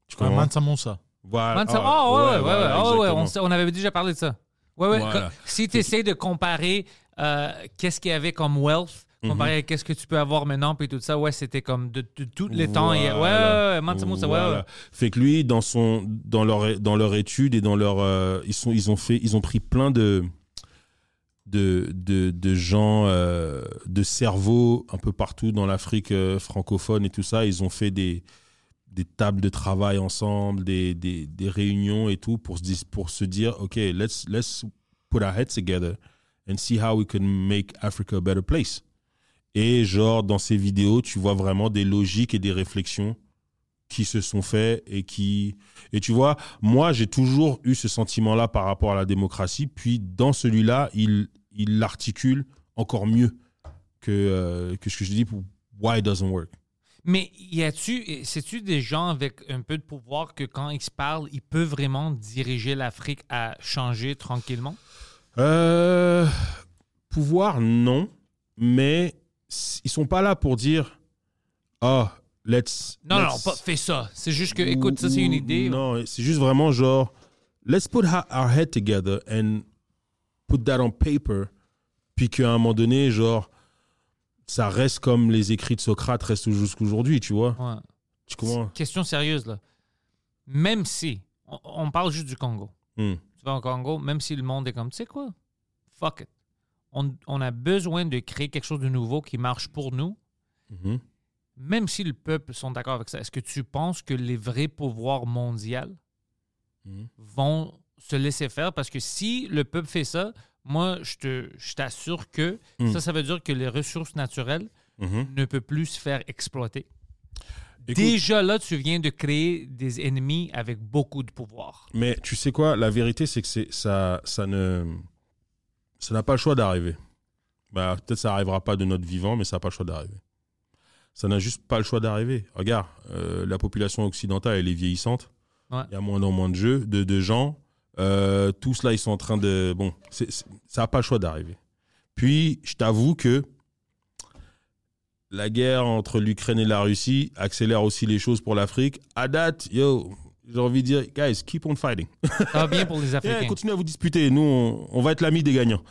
Tu Ouais, comprends? Mansa Moussa. Voilà. Man, ça- Ah, oh, ouais, ouais, ouais, voilà, ouais, ah, ouais, on, avait déjà parlé de ça. Ouais, ouais. Voilà. Si tu essaies de comparer euh, qu'est-ce qu'il y avait comme wealth, comparé à qu'est-ce que tu peux avoir maintenant, puis tout ça, ouais, c'était comme de, de tous les temps. et- ouais, ouais, ouais, ouais, Voilà. Fait que lui, dans son, dans leur, dans leur étude et dans leur, euh, ils sont, ils ont fait, ils ont pris plein de, de, de, de gens, euh, de cerveaux un peu partout dans l'Afrique euh, francophone et tout ça. Ils ont fait des, des tables de travail ensemble, des, des, des réunions et tout pour se, pour se dire, OK, let's, let's put our heads together and see how we can make Africa a better place. Et genre, dans ces vidéos, tu vois vraiment des logiques et des réflexions qui se sont faits et qui... Et tu vois, moi, j'ai toujours eu ce sentiment-là par rapport à la démocratie. Puis, dans celui-là, il il l'articule encore mieux que, euh, que ce que je dis pour Why it doesn't work. Mais y a-tu, c'est-tu des gens avec un peu de pouvoir que quand ils se parlent, ils peuvent vraiment diriger l'Afrique à changer tranquillement? Euh, pouvoir, non. Mais ils sont pas là pour dire Ah, let's. Non, non, pas fais ça. C'est juste que, écoute, ça c'est une idée. Non, c'est juste vraiment genre, let's put our head together and put that on paper. Puis qu'à un moment donné, genre, ça reste comme les écrits de Socrate restent jusqu'aujourd'hui, tu vois. Ouais. Tu comprends? Question sérieuse, là. Même si, on, on parle juste du Congo. Hmm. Tu vas au Congo, même si le monde est comme, tu sais quoi? Fuck it. On, on a besoin de créer quelque chose de nouveau qui marche pour nous, Mhm. même si le peuple sont d'accord avec ça. Est-ce que tu penses que les vrais pouvoirs mondiaux Mhm. vont se laisser faire? Parce que si le peuple fait ça, moi, je te- je t'assure que Hmm. ça, ça veut dire que les ressources naturelles Mhm. ne peuvent plus se faire exploiter. Écoute, Déjà là, tu viens de créer des ennemis avec beaucoup de pouvoir. Mais tu sais quoi, la vérité, c'est que c'est ça, ça ne, ça n'a pas le choix d'arriver. Bah, peut-être ça arrivera pas de notre vivant, mais ça n'a pas le choix d'arriver. Ça n'a juste pas le choix d'arriver. Regarde, euh, la population occidentale, elle est vieillissante. Ouais. Il y a moins en moins de jeux, de, de gens. Euh, tous là, ils sont en train de. Bon, c'est- c'est- ça n'a pas le choix d'arriver. Puis, je t'avoue que la guerre entre l'Ukraine et la Russie accélère aussi les choses pour l'Afrique. À date, yo, j'ai envie de dire, guys, keep on fighting. Va bien pour les (laughs) Yeah, Africains. continuez à vous disputer. Nous, on, on va être l'ami des gagnants.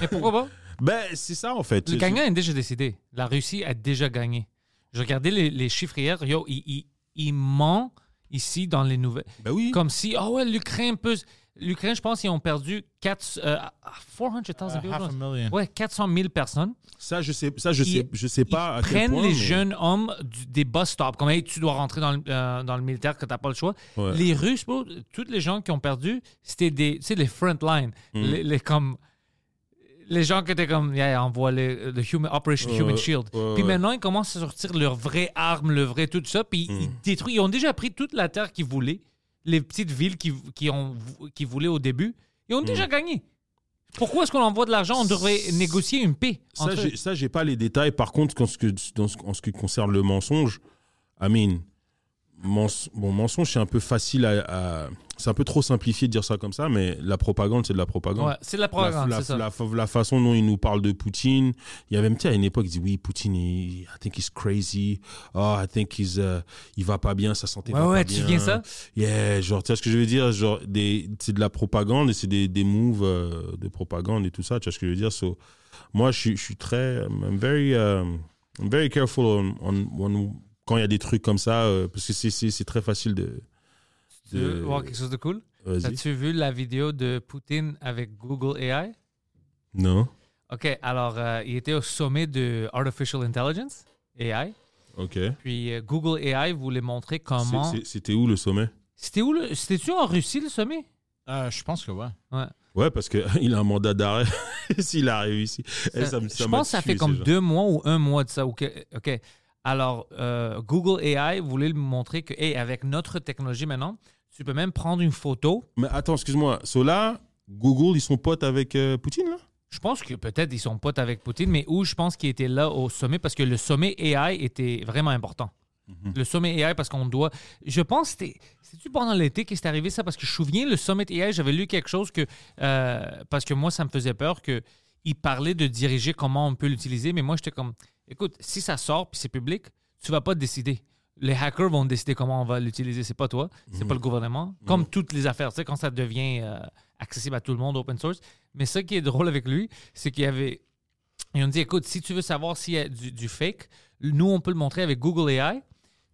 Mais pourquoi pas? (laughs) Ben, c'est ça, en fait. Le gagnant est déjà décidé. La Russie a déjà gagné. Je regardais les, les chiffres hier. Yo, il, il, il ment ici dans les nouvelles. Ben oui. Comme si, oh ouais, l'Ukraine peut. L'Ukraine, je pense, ils ont perdu 4, euh, 400 000 Uh, half a million. Ouais, 400 000 personnes. Ça, je sais, ça, je Ils- sais, je sais pas à Ils quel prennent point, les mais- jeunes hommes du- des bus stops. Comme, hey, tu dois rentrer dans le, euh, dans le militaire que tu n'as pas le choix. Ouais. Les Russes, bro, tous les gens qui ont perdu, c'était des, tu sais, les front line. Mm. Les, les comme. Les gens qui étaient comme, yeah, envoie le, le human, Operation Ouais, Human Shield. puis maintenant, ils commencent à sortir leurs vraies armes, le vrai tout ça. Puis ils Mm. détruisent. Ils ont déjà pris toute la terre qu'ils voulaient. Les petites villes qui, qui, ont, qui voulaient au début. Ils Mm. ont déjà gagné. Pourquoi est-ce qu'on envoie de l'argent? On devrait négocier une paix. Ça, entre j'ai, ça, j'ai pas les détails. Par contre, quand ce que, dans ce- en ce qui concerne le mensonge, I mean, mens- bon, mensonge, c'est un peu facile à, à- c'est un peu trop simplifié de dire ça comme ça, mais la propagande, c'est de la propagande. Ouais, c'est de la La, propagande, la- c'est ça. la- la façon dont il nous parle de Poutine, il y avait même tu sais, à une époque, il dit oui, Poutine, il- I think he's crazy. Oh, I think he's, uh, il va pas bien, sa santé Ouais, va ouais, pas tu bien. viens ça? Yeah, genre, tu sais ce que je veux dire? Genre, c'est de la propagande et c'est des, des moves euh, de propagande et tout ça, tu vois ce que je veux dire? So, moi, je suis, je suis très, I'm very, um, I'm very careful on, on- on- quand il y a des trucs comme ça, euh, parce que c'est très facile de. Tu veux voir quelque chose de cool? As-tu vu la vidéo de Poutine avec Google AI? Non? OK, alors, euh, il était au sommet de Artificial Intelligence, AI. Ok. Puis euh, Google AI voulait montrer comment... c'était où le sommet? C'était où le... C'était-tu en Russie, le sommet? Euh, je pense que ouais. Ouais. Ouais, parce qu'il (laughs) a un mandat d'arrêt (laughs) s'il arrive ici. Eh, Ça- ça ça je pense que ça fait comme deux mois ou un mois de ça. OK. ok. Alors, euh, Google AI voulait me montrer que, hey, avec notre technologie maintenant, tu peux même prendre une photo. Mais attends, excuse-moi. So là, Google, ils sont potes avec euh, Poutine, là? Je pense que peut-être ils sont potes avec Poutine, mais où je pense qu'il était là au sommet parce que le sommet AI était vraiment important. Le sommet AI parce qu'on doit. Je pense que c'était. C'est-tu pendant l'été que c'est arrivé ça? Parce que je me souviens, le sommet AI, j'avais lu quelque chose que. euh, parce que moi, ça me faisait peur que. Il parlait de diriger comment on peut l'utiliser, mais moi, j'étais comme. Écoute, si ça sort puis c'est public, tu vas pas décider. Les hackers vont décider comment on va l'utiliser. C'est pas toi, c'est pas le gouvernement. Comme toutes les affaires, tu sais, quand ça devient euh, accessible à tout le monde, open source. Mais ça qui est drôle avec lui, c'est qu'il y avait. Ils ont dit écoute, si tu veux savoir s'il y a du, du fake, nous, on peut le montrer avec Google AI.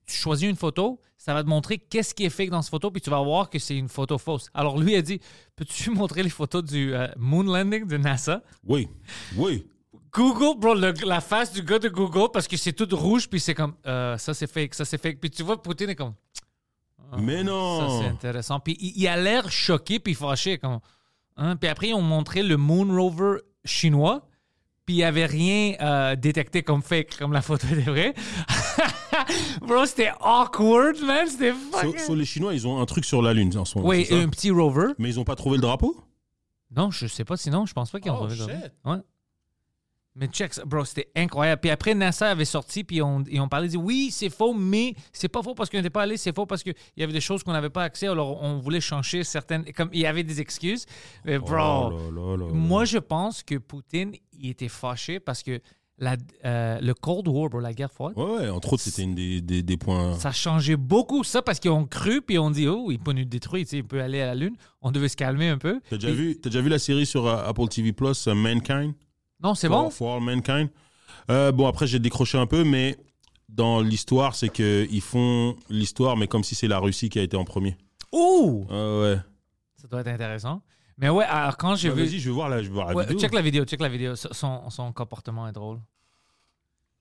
Tu choisis une photo, ça va te montrer qu'est-ce qui est fake dans cette photo, puis tu vas voir que c'est une photo fausse. Alors lui a dit Peux-tu (laughs) montrer les photos du euh, moon landing de NASA? Oui, oui. Google, bro, le- la face du gars de Google, parce que c'est tout rouge, puis c'est comme euh, ça c'est fake, ça c'est fake. Puis tu vois, Poutine est comme Ah, Mais non. Ça c'est intéressant. Puis il, il a l'air choqué, puis fâché. Comme, hein? Puis après, ils ont montré le Moon Rover chinois, puis il n'y avait rien euh, détecté comme fake, comme la photo était vraie. (laughs) bro, c'était awkward, man. C'était So, fucking. so, les Chinois, ils ont un truc sur la Lune en ce moment. oui, un petit rover. Mais ils ont pas trouvé le drapeau? Non, je sais pas sinon, je pense pas qu'ils ont Oh, trouvé shit. Ouais. Mais check, ça, bro, c'était incroyable. Puis après, NASA avait sorti, puis on, ils ont parlé, dit oui, c'est faux, mais c'est pas faux parce qu'on n'était pas allé, c'est faux parce qu'il y avait des choses qu'on n'avait pas accès, alors on voulait changer certaines. Comme il y avait des excuses. Mais bro, Oh là là là là. moi, je pense que Poutine, il était fâché parce que la, euh, le Cold War, bro, la guerre froide, Ouais, ouais, entre autres, c'était une des, des, des points. ça changeait beaucoup ça parce qu'ils ont cru, puis on dit, oh, il peut nous détruire, il peut aller à la Lune. On devait se calmer un peu. T'as déjà, vu, déjà vu la série sur euh, Apple TV Plus, euh, Mankind? Non, c'est bon? For All Mankind. Euh, bon, après, j'ai décroché un peu, mais dans l'histoire, c'est qu'ils font l'histoire, mais comme si c'est la Russie qui a été en premier. Ouh! Ah ouais. Ça doit être intéressant. Mais ouais, alors quand j'ai Bah, vu. Vas-y, je vais voir la, je vais voir la Ouais, vidéo. check la vidéo, check la vidéo. Son, son comportement est drôle.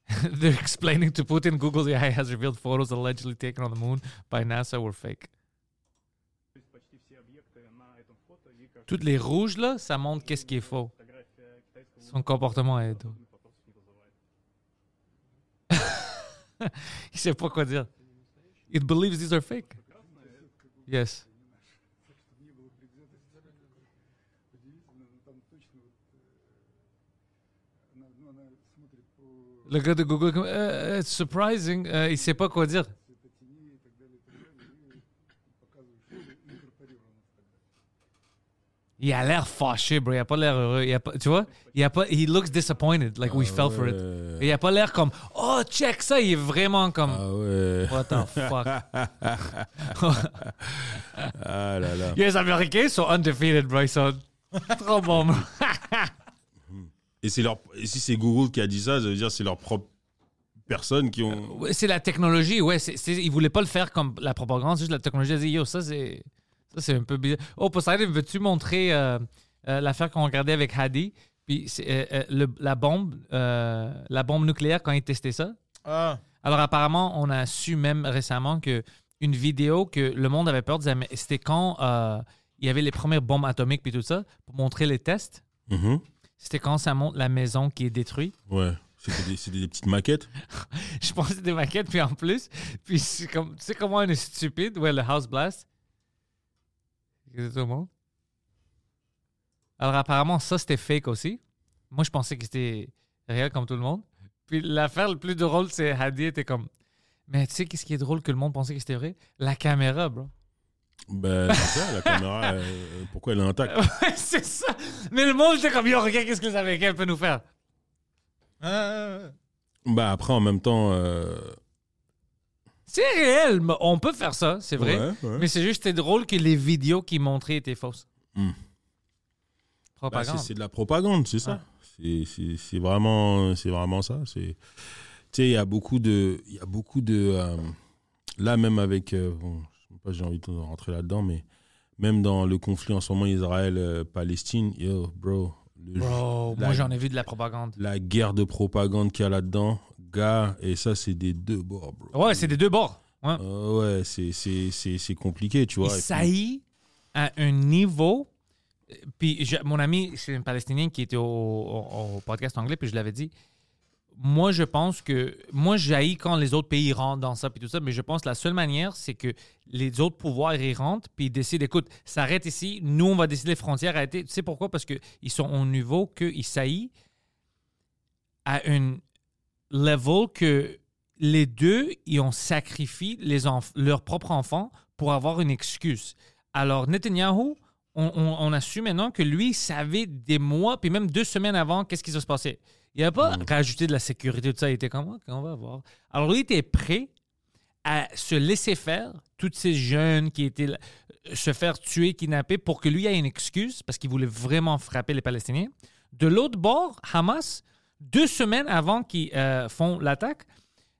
(laughs) They're explaining to Putin Google's AI has revealed photos allegedly taken on the moon by NASA were fake. Toutes les rouges là, ça montre qu'est-ce qui est faux. Son comportement est. (laughs) Il sait pas quoi dire. It believes these are fake. Yes. Le gars de Google, comme, euh, it's surprising, euh, il sait pas quoi dire. Il a l'air fâché, bro. Il a pas l'air heureux. Il a pas, tu vois? Il a pas, he looks disappointed, like we fell for it. Ouais. Il a pas l'air comme, oh, check ça. Il est vraiment comme, Ah ouais. what the fuck? (laughs) Ah là là. les Américains sont undefeated, bro. Ils sont trop bons. Et, c'est leur, et si c'est Google qui a dit ça, ça veut dire que c'est leur propre personne qui ont. C'est la technologie, ouais. C'est, c'est- ils voulaient pas le faire comme la propagande, c'est juste la technologie. Ils dit, yo, ça c'est, ça c'est un peu bizarre. Oh, Poseidon, veux-tu montrer euh, euh, l'affaire qu'on regardait avec Hadi? Puis euh, euh, le- la bombe, euh, la bombe nucléaire quand ils testaient ça? Ah. Alors apparemment, on a su même récemment que une vidéo que le monde avait peur, disait, mais c'était quand euh, il y avait les premières bombes atomiques puis tout ça pour montrer les tests. Mhm. C'était quand ça montre la maison qui est détruite. Ouais. C'était des, c'était des petites maquettes. (laughs) Je pense que c'est des maquettes, puis en plus, puis c'est comme, tu sais comment on est stupide, ouais, le House Blast. Tout le monde. Alors apparemment, ça c'était fake aussi. Moi, je pensais que c'était réel comme tout le monde. Puis l'affaire le plus drôle, c'est Hadi était comme, mais tu sais qu'est-ce qui est drôle que le monde pensait que c'était vrai? La caméra, bro. Ben, c'est ça, la caméra, euh, pourquoi elle est intacte? (laughs) Ouais, c'est ça. Mais le monde était comme, yo, regarde qu'est-ce que les Américains peuvent nous faire? Ah. Bah après, en même temps. euh, C'est réel, mais on peut faire ça, c'est vrai. ouais, ouais. Mais c'est juste c'était drôle que les vidéos qu'ils montraient étaient fausses. Hmm. Propagande. c'est, c'est de la propagande, c'est ça. Ouais. C'est, vraiment, c'est vraiment ça. C'est, tu sais, il y a beaucoup de, il y a beaucoup de, euh, là même avec, euh, bon, je sais pas, j'ai envie de rentrer là-dedans, mais même dans le conflit en ce moment Israël-Palestine, yo, bro, le- Bro, la- moi j'en ai vu de la propagande. la guerre de propagande qu'il y a là-dedans, gars, et ça c'est des deux bords, bro. Ouais, c'est des deux bords. Ouais. Euh, ouais, c'est, c'est, c'est, c'est compliqué, tu Il vois. et puis- saillit à un niveau. Puis je- mon ami, c'est un Palestinien qui était au, au- au podcast anglais, puis je l'avais dit. moi, je pense que. Moi, j'haïs quand les autres pays rentrent dans ça, puis tout ça, mais je pense que la seule manière, c'est que les autres pouvoirs y rentrent, puis ils décident écoute, ça arrête ici, nous, on va décider les frontières arrêter. Tu sais pourquoi? Parce qu'ils sont au niveau qu'ils saillissent à un level que les deux, ils ont sacrifié les enf- leurs propres enfants pour avoir une excuse. Alors, Netanyahu, on, on- on a su maintenant que lui il savait des mois, puis même deux semaines avant, qu'est-ce qui va se passer. Il n'a pas rajouté de la sécurité, tout ça. Il était comme, OK, on va voir. Alors, lui était prêt à se laisser faire, tous ces jeunes qui étaient là, euh, se faire tuer, kidnapper, pour que lui ait une excuse, parce qu'il voulait vraiment frapper les Palestiniens. De l'autre bord, Hamas, deux semaines avant qu'ils euh, font l'attaque,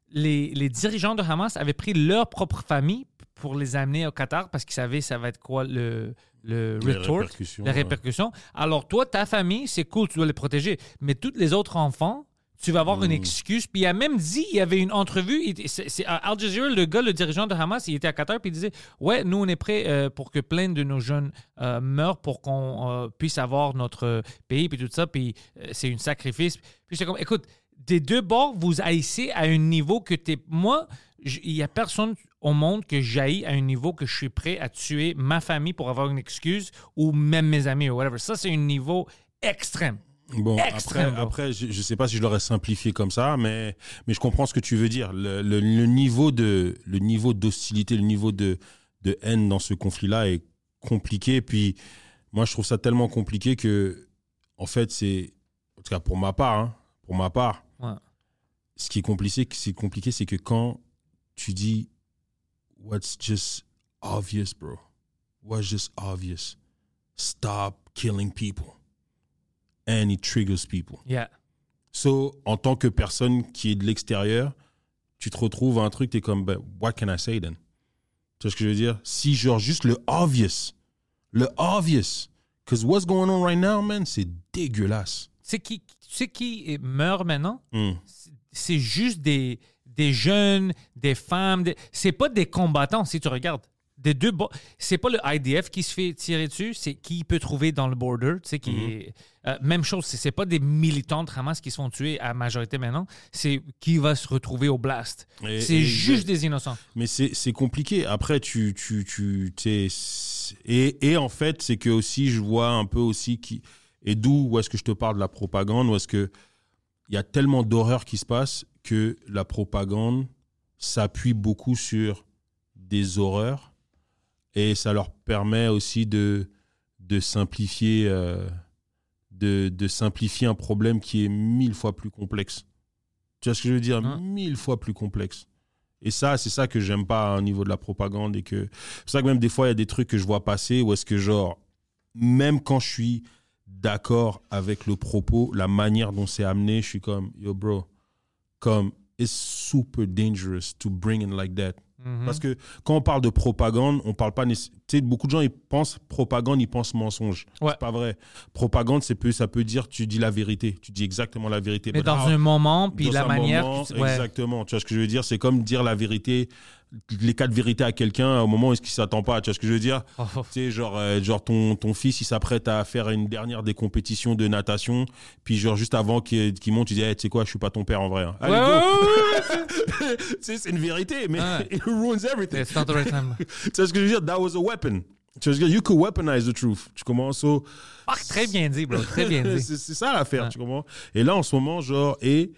les, les dirigeants de Hamas avaient pris leur propre famille pour les amener au Qatar parce qu'ils savaient ça va être quoi le, le Les répercussions, les ouais. répercussions. Alors toi, ta famille, c'est cool, tu dois les protéger. Mais tous les autres enfants, tu vas avoir une Hmm. excuse. Puis il a même dit, il y avait une entrevue, il- c'est c'est à Al Jazeera, le gars, le dirigeant de Hamas, il était à Qatar, puis il disait, ouais, nous, on est prêts euh, pour que plein de nos jeunes euh, meurent pour qu'on euh, puisse avoir notre pays, puis tout ça, puis c'est un sacrifice. Puis j'étais comme, écoute, des deux bords, vous haïssez à un niveau que t'es... Moi, il y a personne au monde que j'haïs à un niveau que je suis prêt à tuer ma famille pour avoir une excuse, ou même mes amis, ou whatever. Ça, c'est un niveau extrême. Bon, Extrême, après, je, je sais pas si je l'aurais simplifié comme ça, mais, mais je comprends ce que tu veux dire. Le, le- le niveau de le niveau d'hostilité, le niveau de, de haine dans ce conflit-là est compliqué. Puis moi, je trouve ça tellement compliqué que, en fait, c'est, en tout cas pour ma part, hein, pour ma part, Ouais. ce qui est compliqué, c'est compliqué, c'est que quand tu dis what's just obvious, bro, what's just obvious, stop killing people, and it triggers people. Yeah. So, en tant que personne qui est de l'extérieur, tu te retrouves à un truc, tu es comme, ben, what can I say then? Tu vois ce que je veux dire? Si, genre, juste le obvious, le obvious, because what's going on right now, man, c'est dégueulasse. C'est qui, sais qui meurt maintenant? Hmm. C'est- C'est juste des, des jeunes, des femmes. des- C'est pas des combattants, si tu regardes. Des deux C'est pas le IDF qui se fait tirer dessus, c'est qui peut trouver dans le border. Tu sais, qui est- euh, même chose, c'est c'est pas des militants de Hamas qui se font tuer à majorité maintenant, c'est qui va se retrouver au blast. C'est juste des innocents. Mais c'est c'est compliqué. Après, tu. tu, tu et, et en fait, c'est que aussi, je vois un peu aussi qui. Et d'où où est-ce que je te parle de la propagande Où est-ce que. Il y a tellement d'horreurs qui se passent que la propagande s'appuie beaucoup sur des horreurs et ça leur permet aussi de, de simplifier. euh, de, de simplifier un problème qui est mille fois plus complexe. Tu vois ce que je veux dire? Mille fois plus complexe. Et ça, c'est ça que j'aime pas au niveau de la propagande. Et que c'est ça que même des fois, il y a des trucs que je vois passer où est-ce que, genre, même quand je suis d'accord avec le propos, la manière dont c'est amené, je suis comme, yo, bro, comme, it's super dangerous to bring in like that. Mhm. Parce que quand on parle de propagande, on parle pas. Tu sais, beaucoup de gens, ils pensent propagande, ils pensent mensonge. Ouais. C'est pas vrai. Propagande, c'est peu, ça peut dire tu dis la vérité. Tu dis exactement la vérité. Mais dans un moment, puis la manière. moment, que tu- ouais. Exactement. Tu vois ce que je veux dire? C'est comme dire la vérité, les quatre vérités à quelqu'un au moment où est-ce qu'il s'attend pas. Tu vois ce que je veux dire Oh, oh. Tu sais, genre, euh, genre ton, ton fils, il s'apprête à faire une dernière des compétitions de natation. Puis, genre, juste avant qu'il monte, tu dis, Hey, tu sais quoi, je suis pas ton père en vrai. hein. Allez, Ouais, ouais, ouais, (laughs) c'est une vérité, mais Ouais. (laughs) it ruins everything. It's not the right time. (laughs) Tu sais ce que je veux dire? That was a weapon. Tu vois ce que je veux dire? You could weaponize the truth. Tu commences au. Ah, très bien dit, bro. Très bien dit. c'est ça l'affaire, tu comprends? Et là, en ce moment, genre, et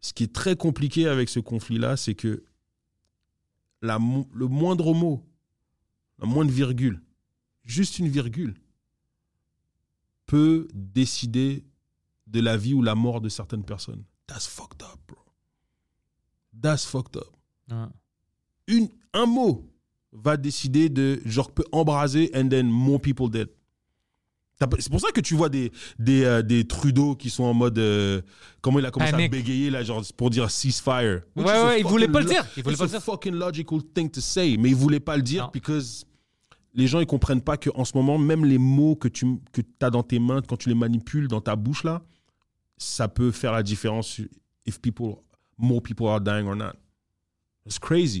ce qui est très compliqué avec ce conflit-là, c'est que la, le moindre mot, la moindre virgule, juste une virgule, peut décider de la vie ou la mort de certaines personnes. That's fucked up, bro. That's fucked up une, un mot va décider de, genre, peut embraser and then more people dead. C'est pour ça que tu vois des, des, euh, des Trudeau qui sont en mode. euh, comment il a commencé à bégayer, là, genre, pour dire ceasefire. Ouais, ouais, il voulait pas le dire. Il voulait it's pas a le dire. fucking logical thing to say. Mais il voulait pas le dire Non. because les gens, ils comprennent pas qu'en ce moment, même les mots que tu que as dans tes mains, quand tu les manipules dans ta bouche, là, ça peut faire la différence if people, more people are dying or not. It's crazy.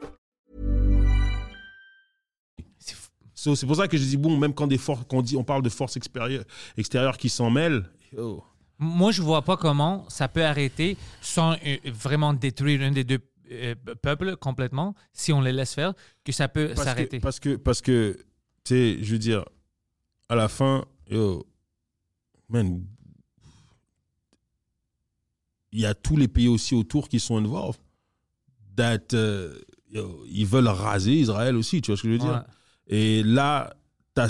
So, c'est pour ça que je dis, bon, même quand des forces, qu'on dit, on parle de forces extérieures, extérieures qui s'en mêlent, yo, Moi, je vois pas comment ça peut arrêter sans euh, vraiment détruire un des deux euh, peuples complètement, si on les laisse faire, que ça peut parce que, s'arrêter. parce que, parce que, tu sais, je veux dire, à la fin, yo, man, il y a tous les pays aussi autour qui sont involved. That, yo, ils veulent raser Israël aussi, tu vois ce que je veux dire? Ouais. Et là, t'as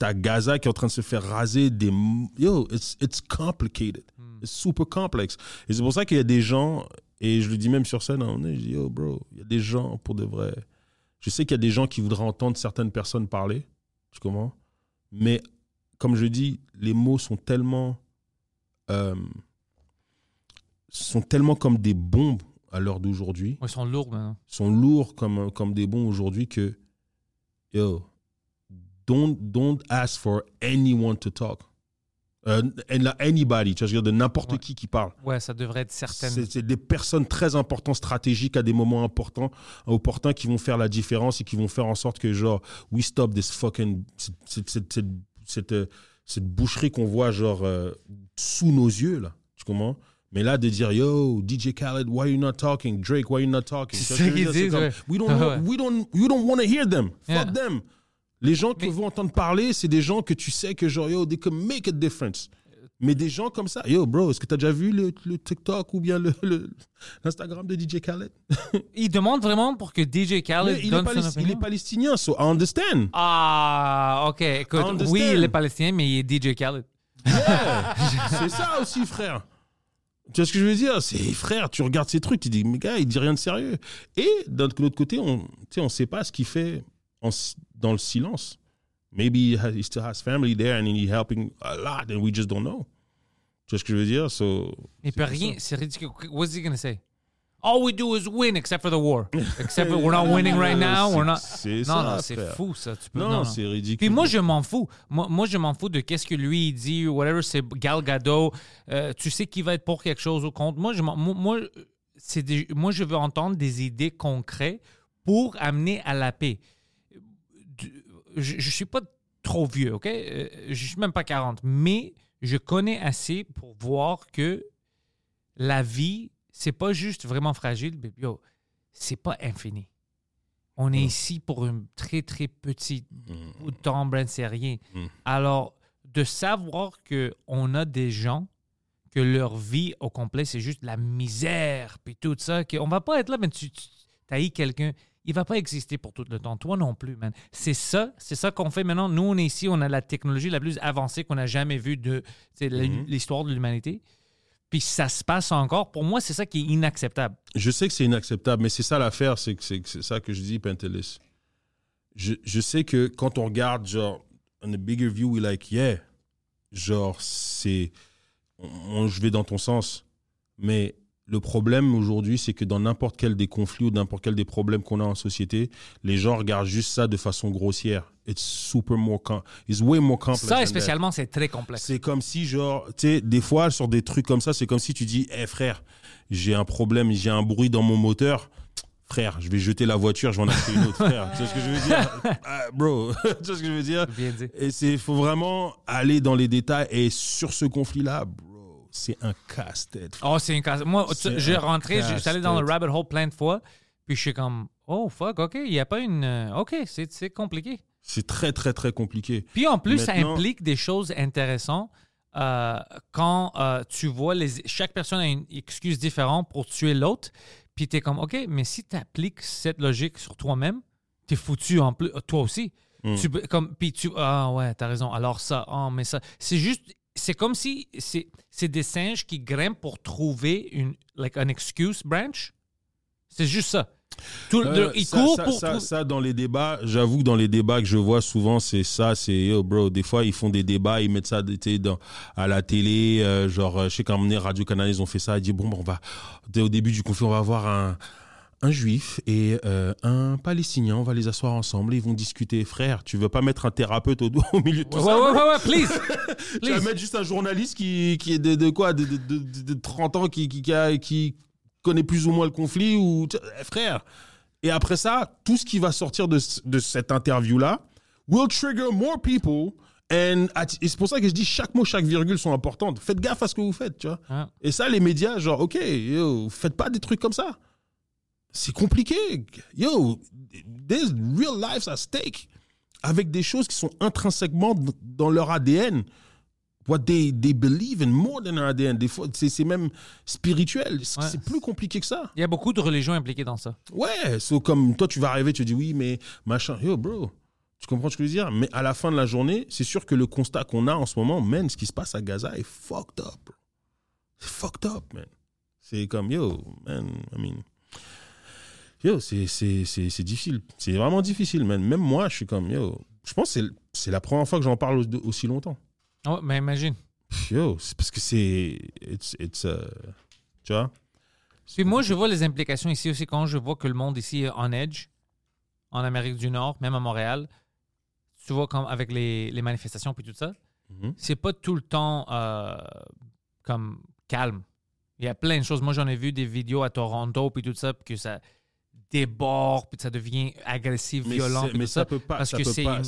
as Gaza qui est en train de se faire raser des. Yo, it's, it's complicated. It's super complex. Et c'est pour ça qu'il y a des gens, et je le dis même sur scène, je dis, yo, bro, il y a des gens pour de vrai. Je sais qu'il y a des gens qui voudraient entendre certaines personnes parler, tu comprends? Mais comme je dis, les mots sont tellement. euh, sont tellement comme des bombes à l'heure d'aujourd'hui Ils sont lourds maintenant. sont lourds comme, comme des bons aujourd'hui que, yo, don't, don't ask for anyone to talk. Euh, anybody, tu vois, je veux dire, de n'importe Ouais. qui qui parle. Ouais, ça devrait être certaines. C'est des personnes très importantes, stratégiques, à des moments importants, opportuns, qui vont faire la différence et qui vont faire en sorte que, genre, we stop this fucking. cette- cette- cette- cette- euh, cette boucherie qu'on voit, genre, euh, sous nos yeux, là. Tu comprends? Mais là, de dire, yo, DJ Khaled, why you not talking? Drake, why you not talking? C'est ça qu'ils disent, comme. We don't, (laughs) Ouais. we don't, you don't want to hear them. Yeah. Fuck them. Les gens que Mais- vous entendre parler, c'est des gens que tu sais que, genre, yo, they can make a difference. Mais des gens comme ça, yo, bro, est-ce que tu as déjà vu le, le TikTok ou bien le- le- l'Instagram de DJ Khaled? (laughs) Ils demandent vraiment pour que DJ Khaled il, est donne palis- son il est palestinien, so I understand. Ah, ok. Écoute, oui, il est palestinien, mais il est DJ Khaled. c'est ça aussi, frère. Tu vois ce que je veux dire? C'est frère, tu regardes ces trucs, tu dis, mais gars, il dit rien de sérieux. Et d'un l'autre côté, on ne sait pas ce qu'il fait en dans le silence. Maybe he, has- he still has family there and he's helping a lot and we just don't know. Tu vois ce que je veux dire? So, Il peut rien. C'est ridicule. What's he gonna say? All we do is win, except for the war. Except for we're not (laughs) winning right now. We're not. C'est Non, non, c'est fou ça. Tu peux- Non, non, non. c'est ridicule. Puis moi, je m'en fous. Moi, moi, je m'en fous de qu'est-ce que lui il dit whatever. C'est Gal Gadot. Euh, tu sais qu'il va être pour quelque chose ou contre. Moi, je, m'en- moi, moi, c'est des- moi, je veux entendre des idées concrètes pour amener à la paix. Je, je suis pas trop vieux, OK? Euh, Je suis même pas 40. Mais je connais assez pour voir que la vie, c'est pas juste vraiment fragile. mais yo, c'est pas infini. On est ici pour un très, très petit bout de temps, c'est rien. Mm. Alors, de savoir qu'on a des gens que leur vie au complet, c'est juste la misère, puis tout ça, qu'on va pas être là, mais tu, tu haïs quelqu'un, il va pas exister pour tout le temps. Toi non plus, man. C'est ça, c'est ça qu'on fait maintenant. Nous, on est ici, on a la technologie la plus avancée qu'on a jamais vue de l'histoire de l'humanité. Puis ça se passe encore. Pour moi, c'est ça qui est inacceptable. Je sais que c'est inacceptable, mais c'est ça l'affaire, c'est c'est c'est ça que je dis, Pentelis. Je, je sais que quand on regarde, genre, on a bigger view, we like, yeah, genre, c'est. je vais dans ton sens. Mais le problème aujourd'hui, c'est que dans n'importe quel des conflits ou n'importe quel des problèmes qu'on a en société, les gens regardent juste ça de façon grossière. It's super more. It's way more complex. Ça, spécialement, c'est très complexe. C'est comme si, genre, tu sais, des fois, sur des trucs comme ça, c'est comme si tu dis, hé frère, j'ai un problème, j'ai un bruit dans mon moteur. Frère, je vais jeter la voiture, je vais en acheter une autre, frère. Tu vois ce que je veux dire? (laughs) Ah, Bro, (laughs) tu vois ce que je veux dire? Bien dit. Et c'est, faut vraiment aller dans les détails. Et sur ce conflit-là, c'est un casse-tête. Oh, c'est une casse. Moi, j'ai un rentré, j'ai- j'étais allé dans le casse-tête. rabbit hole plein de fois, puis je suis comme, oh fuck, ok, il n'y a pas une. euh, Ok, c'est compliqué. C'est très, très, très compliqué. Puis en plus, ça implique des choses intéressantes. euh, quand euh, tu vois les, chaque personne a une excuse différente pour tuer l'autre, puis tu es comme, OK, mais si tu appliques cette logique sur toi-même, tu es foutu en plus, toi aussi. Mm. Tu, comme, puis tu, ah ouais, t'as raison. Alors ça, ah, mais ça, c'est juste, c'est comme si c'est des singes qui grimpent pour trouver une, like, an excuse branch? C'est juste ça. Tout, Euh, ça, pour ça, ça, dans les débats, j'avoue que dans les débats que je vois souvent, c'est ça, c'est yo bro. Des fois, ils font des débats, ils mettent ça, dans à la télé, euh, genre, euh, je sais qu'à un moment Radio Canada, ils ont fait ça, ils disent bon, bon, on va dès au début du conflit, on va avoir un un juif et euh, un palestinien, on va les asseoir ensemble, et ils vont discuter. Frère, tu veux pas mettre un thérapeute au, au milieu de tout Ouais, ça ouais, ouais, ouais, please. (laughs) Tu vas please. mettre juste un journaliste qui, qui est de, de quoi de, de, de, de- de 30 ans qui, qui, qui, a- qui connaît plus ou moins le conflit ou eh, frère. Et après ça, tout ce qui va sortir de, de cette interview-là will trigger more people. And et c'est pour ça que je dis chaque mot, chaque virgule sont importantes. Faites gaffe à ce que vous faites, tu vois. Et ça, les médias, genre, ok, yo, faites pas des trucs comme ça. C'est compliqué. Yo, there's real lives at stake. Avec des choses qui sont intrinsèquement dans leur ADN. What they, they believe in more than their ADN. Des fois, c'est c'est même spirituel. C'est Ouais. plus compliqué que ça. Il y a beaucoup de religions impliquées dans ça. Ouais, so comme toi, tu vas arriver, tu dis oui, mais machin. Yo, bro, tu comprends ce que je veux dire? Mais à la fin de la journée, c'est sûr que le constat qu'on a en ce moment, man, ce qui se passe à Gaza est fucked up. C'est fucked up, man. C'est comme, yo, man, I mean. Yo, c'est difficile. C'est vraiment difficile, man. Même moi, je suis comme, yo, je pense que c'est- la première fois que j'en parle au- aussi longtemps. Ouais, mais imagine. Yo, c'est parce que c'est. It's, it's, uh, tu vois? Puis moi, je vois les implications ici aussi quand je vois que le monde ici est on edge, en Amérique du Nord, même à Montréal. Tu vois, comme avec les, les manifestations puis tout ça, Mhm. c'est pas tout le temps euh, comme calme. Il y a plein de choses. Moi, j'en ai vu des vidéos à Toronto puis tout ça, puis que ça déborde, puis ça devient agressif, Mais violent, mais ça ça. peut pas. parce ça que c'est une-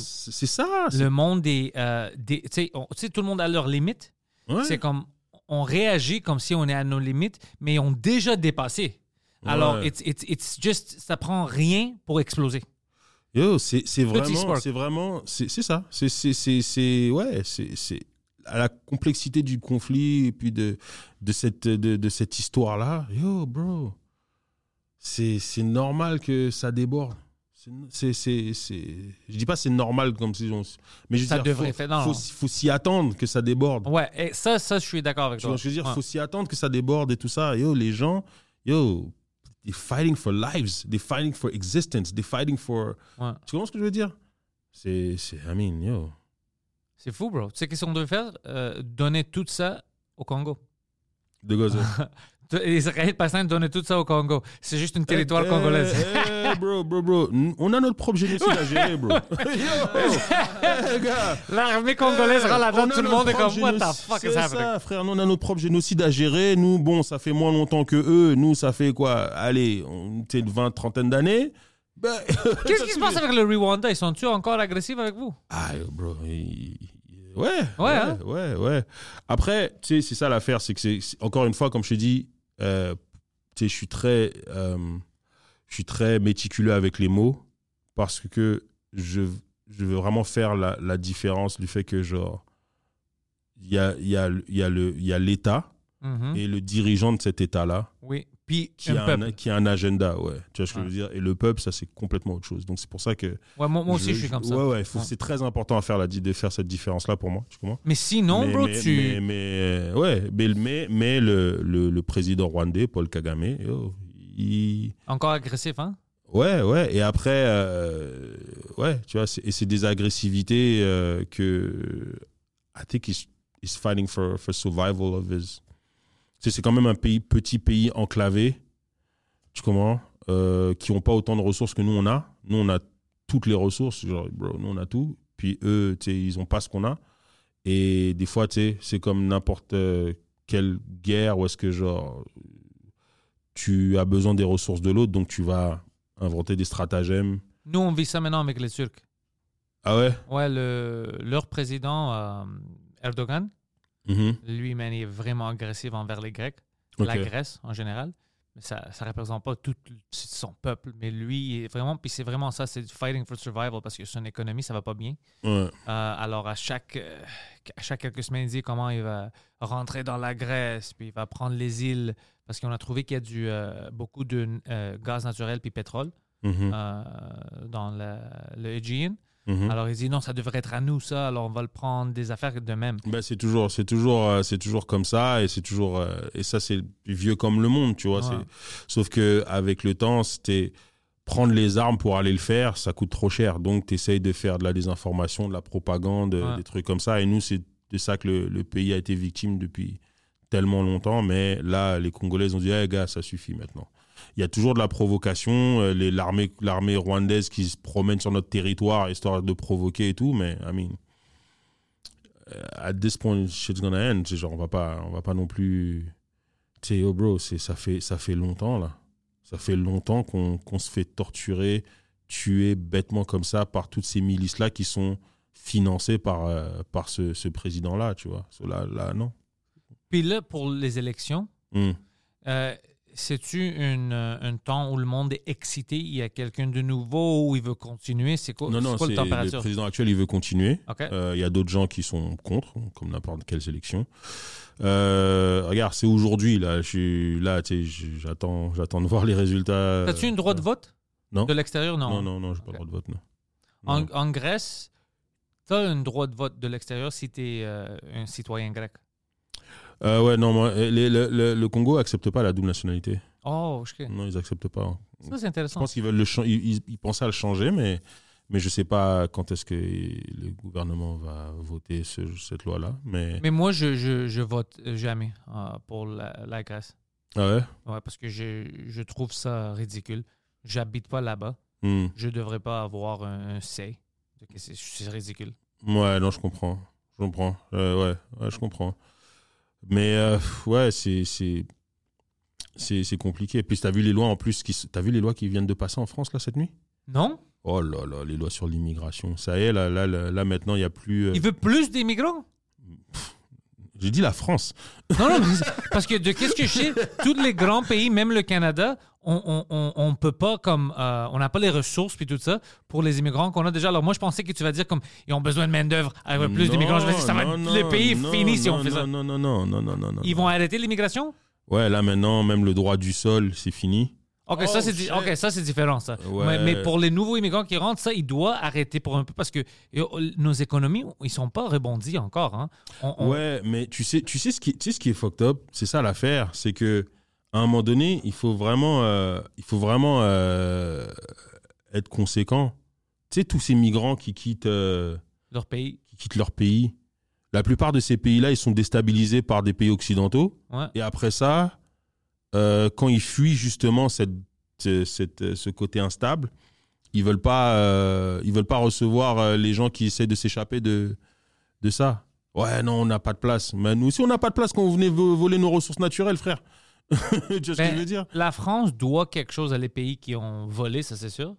ça. le monde des... euh, des tu sais, on- tout le monde a leurs limites. Ouais. C'est comme... On réagit comme si on est à nos limites, mais ont déjà dépassé. Alors, it's, it's, it's just, ça prend rien pour exploser. Yo, c'est vraiment, c'est vraiment, c'est ça. C'est c'est c'est c'est ouais, c'est à la complexité du conflit et puis de de cette de, de cette histoire là. Yo, bro, c'est normal que ça déborde. C'est c'est je dis pas c'est normal comme si on mais je veux Ça dire, devrait faut, faire- non, faut, s'y attendre que ça déborde. Ouais, et ça, ça, je suis d'accord avec toi. je veux dire? Ouais. Faut s'y attendre que ça déborde et tout ça. Yo, les gens, yo, they're fighting for lives, they're fighting for existence, they're fighting for. Ouais. Tu comprends ce que je veux dire? C'est, c'est, I mean, yo. C'est fou, bro. Tu sais qu'est-ce qu'on devait faire? Euh, donner tout ça au Congo. De Gaza. (laughs) Israël Palestine donner tout ça au Congo. C'est juste une territoire congolaise. Eh, bro, bro, bro. On a notre propre génocide à gérer, bro. (laughs) (laughs) Eh. L'armée congolaise rend la On donne, a tout le monde est comme What the fuck is C'est happening? ça, frère. Nous, on a notre propre génocide à gérer. Nous, bon, ça fait moins longtemps que eux. Nous, ça fait quoi? Allez, on était une vingt, trentaine d'années. Ben, (laughs) Qu'est-ce qui se passe avec le Rwanda? Ils sont-tu encore agressifs avec vous? Ah, bro. Ouais. Ouais, Ouais, hein? ouais, ouais. Après, tu sais, c'est ça l'affaire. C'est que, c'est- encore une fois, comme je te dis, euh, je suis très. euh, je suis très méticuleux avec les mots parce que je, je veux vraiment faire la, la différence du fait que, genre, il y a, y, a, y, a le- Mhm. et le dirigeant de cet État-là Oui. Puis qui, a un, qui a un agenda, ouais. Tu vois ce que je veux dire? Et le peuple, ça, c'est complètement autre chose. Donc, c'est pour ça que. Ouais, moi, moi aussi, je, suis comme ça. Ouais, ouais, c'est très important à faire la, de faire cette différence-là pour moi. Tu comprends? Mais sinon, mais, bro, mais, tu. Mais, mais, ouais, mais, mais, mais le, le, le président rwandais, Paul Kagame, il. Encore agressif, hein? Ouais, ouais. Et après, euh, ouais, tu vois, c'est- et c'est des agressivités euh, que. I think he's, he's fighting for, for survival of his. Sais, c'est quand même un pays, petit pays enclavé, tu comprends, euh, qui n'ont pas autant de ressources que nous on a. Nous, on a toutes les ressources, genre, bro, nous on a tout. Puis eux, tu sais, ils n'ont pas ce qu'on a. Et des fois, tu sais, c'est comme n'importe euh, quelle guerre où est-ce que, genre, tu as besoin des ressources de l'autre, donc tu vas inventer des stratagèmes. Nous, on vit ça maintenant avec les Turcs. Ah ouais? Ouais, le, leur président, euh, Erdogan, Mhm. lui, man, il est vraiment agressif envers les Grecs, la Grèce en général. Mais ça ne représente pas tout son peuple. Mais lui, il est vraiment, puis c'est vraiment ça, c'est du fighting for survival parce que son économie, ça va pas bien. Ouais. Euh, alors, à chaque, euh, à chaque quelques semaines, il dit comment il va rentrer dans la Grèce, puis il va prendre les îles, parce qu'on a trouvé qu'il y a du, euh, beaucoup de euh, gaz naturel puis pétrole Mhm. dans le, le Aegean. Mhm. Alors, il dit non, ça devrait être à nous, ça, alors on va le prendre des affaires de même. Ben, c'est toujours, c'est toujours, euh, c'est toujours comme ça et c'est toujours, euh, et ça c'est vieux comme le monde, tu vois. Ouais. c'est- Sauf que avec le temps, c'était, prendre les armes pour aller le faire, ça coûte trop cher. Donc, tu essayes de faire de la désinformation, de la propagande, Ouais. des trucs comme ça. Et nous, c'est de ça que le, le pays a été victime depuis tellement longtemps. Mais là, les Congolais ont dit, hey, gars, ça suffit maintenant. Il y a toujours de la provocation, euh, les- l'armée l'armée rwandaise qui se promène sur notre territoire histoire de provoquer et tout, mais I mean, euh, at this point, shit's gonna end. C'est genre, on va pas, on va pas non plus. Tu sais, yo, bro, c'est- ça fait, ça fait longtemps, là. Ça fait longtemps qu'on qu'on se fait torturer, tuer bêtement comme ça par toutes ces milices-là qui sont financées par, euh, par ce, ce président-là, tu vois. So, là, là, non. Puis là, pour les élections, Hmm. euh, c'est-tu une, euh, un temps où le monde est excité? Il y a quelqu'un de nouveau où il veut continuer? C'est quoi, Non, non, c'est quoi le température? président actuel, il veut continuer. Euh, Il y a d'autres gens qui sont contre, comme n'importe quelle sélection. Euh, regarde, c'est aujourd'hui, là. Je suis là, j'attends, j'attends de voir les résultats. As-tu un droit de vote? Non. De l'extérieur? Non. Non, non, non, j'ai pas Ok. le droit de vote, non. En, Grèce, tu as un droit de vote de l'extérieur si tu es un citoyen grec. Euh, ouais, non, moi, euh, les- le, le- le Congo accepte pas la double nationalité. Oh, ok. Non, ils acceptent pas. Ça, c'est Je intéressant. pense qu'ils veulent le chan- ils, ils- ils pensaient à le changer, mais, mais je sais pas quand est-ce que le gouvernement va voter ce- cette loi-là. Mais, Mais moi, je, je, je vote jamais euh, pour la, la Grèce. ah ouais? Ouais, parce que je, je trouve ça ridicule. J'habite pas là-bas. Hmm. Je devrais pas avoir un, un say. C'est c'est ridicule. Ouais, non, je comprends. Je comprends. Euh, ouais, ouais, je comprends. Mais euh, ouais, c'est compliqué. Puis t'as vu les lois en plus qui t'as vu les lois qui viennent de passer en France là cette nuit? Non? Oh là là, les lois sur l'immigration. Ça y est, là là là, là, maintenant il y a plus. euh, Il veut plus d'immigrants? J'ai dit la France. Non, non, parce que de qu'est-ce que je sais, tous les grands pays, même le Canada, on on peut pas comme euh, on n'a pas les ressources puis tout ça pour les immigrants qu'on a déjà. Alors moi je pensais que tu vas dire comme ils ont besoin de main d'œuvre avec plus d'immigrants. Je vais dire ça va non, le pays non, fini si on fait ça. Non non non non non non non. Ils vont arrêter l'immigration? Ouais, là maintenant même le droit du sol, c'est fini. Ok, Oh, ça c'est di- ça c'est différent ça. Ouais. Mais, mais pour les nouveaux immigrants qui rentrent, ça il doit arrêter pour un peu parce que euh, nos économies ils sont pas rebondis encore. Hein. On- on- Ouais, mais tu sais, tu sais ce qui, tu sais ce qui est fucked up, c'est ça l'affaire, c'est que à un moment donné, il faut vraiment, euh, il faut vraiment euh, être conséquent. Tu sais tous ces migrants qui quittent, euh, Leur pays. qui quittent leur pays. La plupart de ces pays-là, ils sont déstabilisés par des pays occidentaux. Ouais. Et après ça, quand ils fuient justement cette, ce- cette- ce côté instable, ils veulent pas, ils veulent pas recevoir les gens qui essaient de s'échapper de, de ça. Ouais, non, on n'a pas de place. Mais nous aussi, on n'a pas de place quand vous venez vo- voler nos ressources naturelles, frère. (laughs) tu vois ce que Ben, je veux dire? La France doit quelque chose à les pays qui ont volé, ça c'est sûr.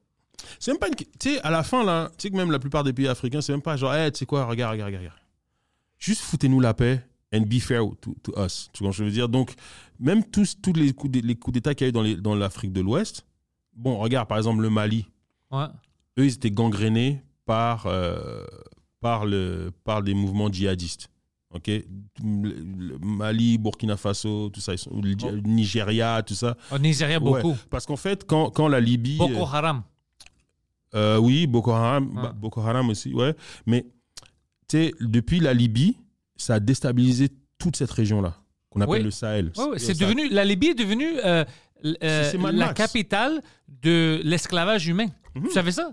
C'est même pas une. Tu sais, à la fin, là, tu sais que même la plupart des pays africains, c'est même pas genre, hey, tu sais quoi, regarde, regarde, regarde. Juste foutez-nous la paix and be fair to, to us. Tu vois ce que je veux dire? Donc, même tous, tous les coups d'é- les coups d'État qu'il y a eu dans les- dans l'Afrique de l'Ouest, bon, regarde, par exemple, le Mali, Ouais. eux, ils étaient gangrénés par, euh, par, le, par des mouvements djihadistes. Ok, Mali, Burkina Faso, tout ça, ils sont, le Dji- le Nigeria, tout ça. Au Nigeria, Ouais, beaucoup. parce qu'en fait, quand, quand la Libye. Boko Haram. Euh, oui, Boko Haram, Ah. bah, Boko Haram aussi, ouais. Mais tu sais, depuis la Libye, ça a déstabilisé toute cette région-là, qu'on appelle Oui. le Sahel. C'est devenu, la Libye est devenue euh, euh, la capitale de l'esclavage humain. Tu savais ça?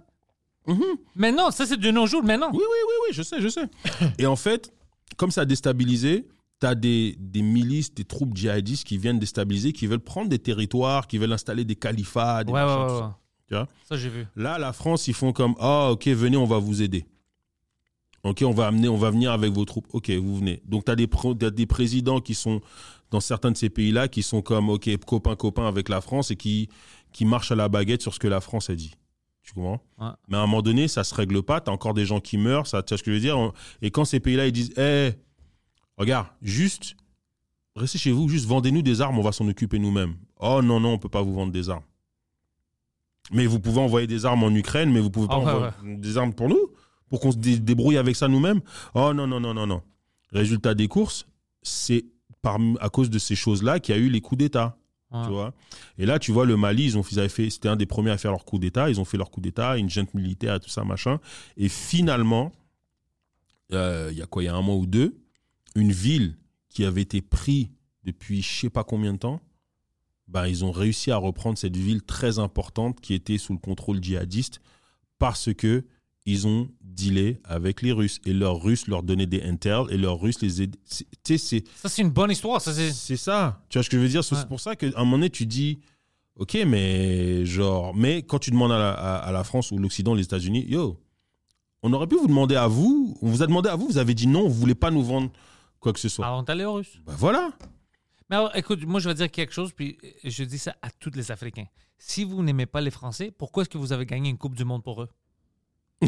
Mhm. Mais non, ça c'est de nos jours, mais non. Oui, oui, oui, oui, je sais, je sais. (laughs) Et en fait, comme ça a déstabilisé, tu as des, des milices, des troupes djihadistes qui viennent déstabiliser, qui veulent prendre des territoires, qui veulent installer des califats, des Ouais, ouais, machins, ouais, ça. Tu vois? Ça, j'ai vu. Là, la France, ils font comme Ah, ok, venez, on va vous aider. Ok, on va amener, on va venir avec vos troupes. Ok, vous venez. Donc, tu as des présidents qui sont dans certains de ces pays-là qui sont comme Ok, copain, copain avec la France et qui, qui marchent à la baguette sur ce que la France a dit. Tu comprends Ouais. Mais à un moment donné, ça se règle pas. Tu as encore des gens qui meurent. Ça, tu vois ce que je veux dire Et quand ces pays-là, ils disent Eh, regarde, juste, restez chez vous, juste vendez-nous des armes, on va s'en occuper nous-mêmes. Oh non, non, on peut pas vous vendre des armes. Mais vous pouvez envoyer des armes en Ukraine, mais vous pouvez pas Ah ouais, envoyer des armes pour nous Pour qu'on se dé- débrouille avec ça nous-mêmes Oh non, non, non, non, non. Résultat des courses, c'est à cause de ces choses-là qu'il y a eu les coups d'État. Tu vois? Et là, tu vois, le Mali, ils ont, ils avaient fait, c'était un des premiers à faire leur coup d'État. Ils ont fait leur coup d'État, une junte militaire tout ça, machin. Et finalement, euh, il y a quoi Il y a un mois ou deux, une ville qui avait été prise depuis je sais pas combien de temps, ben, ils ont réussi à reprendre cette ville très importante qui était sous le contrôle djihadiste parce que ils ont dealé avec les Russes et leurs Russes leur donnaient des intels et leurs Russes les aidaient. C'est- Ça, c'est une bonne histoire. Ça, c'est... c'est ça. Tu vois ce que je veux dire? C'est Ouais. pour ça qu'à un moment donné, tu dis, ok, mais genre, mais quand tu demandes à la, à- à la France ou l'Occident, les États-Unis, yo, on aurait pu vous demander à vous, on vous a demandé à vous, vous avez dit non, vous voulez pas nous vendre quoi que ce soit. Est allé aux Russes. Bah voilà. Mais alors, écoute, moi, je vais dire quelque chose, puis je dis ça à tous les Africains. Si vous n'aimez pas les Français, pourquoi est-ce que vous avez gagné une Coupe du Monde pour eux? (laughs)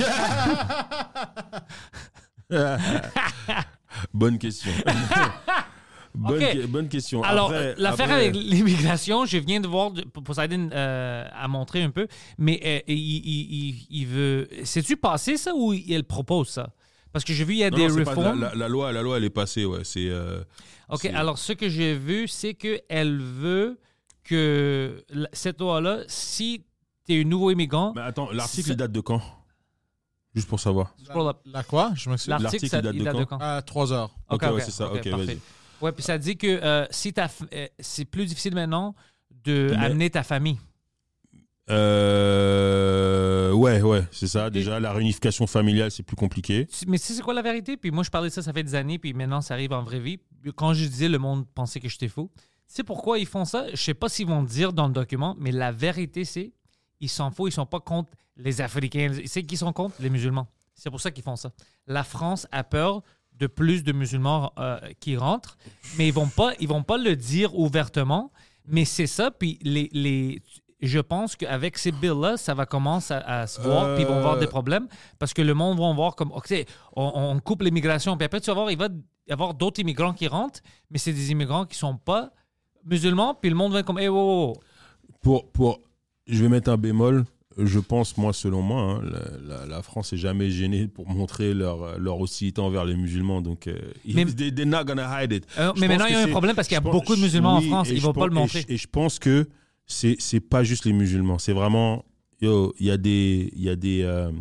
bonne question. (laughs) bonne, Ok. que- bonne question. Alors, l'affaire après- avec l'immigration, je viens de voir, Poseidon euh, a montré un peu, mais euh, il, il- il- il veut. C'est-tu passé ça ou il propose ça? Parce que j'ai vu, il y a Non, des non, réformes. la, la- la loi, la loi, elle est passée, ouais. C'est. euh, OK, alors ce que j'ai vu, c'est qu'elle veut que cette loi-là, si tu es un nouveau immigrant, Mais attends, l'article date de quand? Juste pour savoir. La quoi? Je m'excuse. l'article, il date il de date quand de quand? À 3 heures. Ok, ouais, c'est ça. Ok, parfait. vas-y. Ouais, puis ça dit que euh, si euh, c'est plus difficile maintenant de Mais- amener ta famille. Euh, ouais, ouais, c'est ça. Déjà, la réunification familiale, c'est plus compliqué. Mais tu sais c'est quoi la vérité? Puis moi, je parlais de ça, ça fait des années, puis maintenant, ça arrive en vraie vie. Quand je disais, le monde pensait que j'étais fou. Tu sais pourquoi ils font ça? Je sais pas s'ils vont le dire dans le document, mais la vérité, c'est ils s'en foutent, ils sont pas contre les Africains. C'est qui sont contre? Les musulmans. C'est pour ça qu'ils font ça. La France a peur de plus de musulmans euh, qui rentrent, mais ils vont pas, ils vont pas le dire ouvertement. Mais c'est ça, puis les, les, je pense qu'avec ces bills-là, ça va commencer à, à se voir, puis ils vont avoir Euh. des problèmes, parce que le monde va voir comme, OK, on, on coupe l'immigration, puis après, tu vas voir, il va y avoir d'autres immigrants qui rentrent, mais c'est des immigrants qui sont pas musulmans, puis le monde va être comme, hey, wow, wow. Pour, pour, je vais mettre un bémol. Je pense, moi, selon moi, hein, la, la- la France est jamais gênée pour montrer leur, leur hostilité envers les musulmans. Donc, euh, Mais- they- they're not gonna hide it. Euh, mais maintenant, il y a un problème parce qu'il y a pense- beaucoup de musulmans oui, en France, ils je vont pas le et je- montrer. Et je, pense que c'est c'est pas juste les musulmans. C'est vraiment, yo, il y a des, il y a des, euh,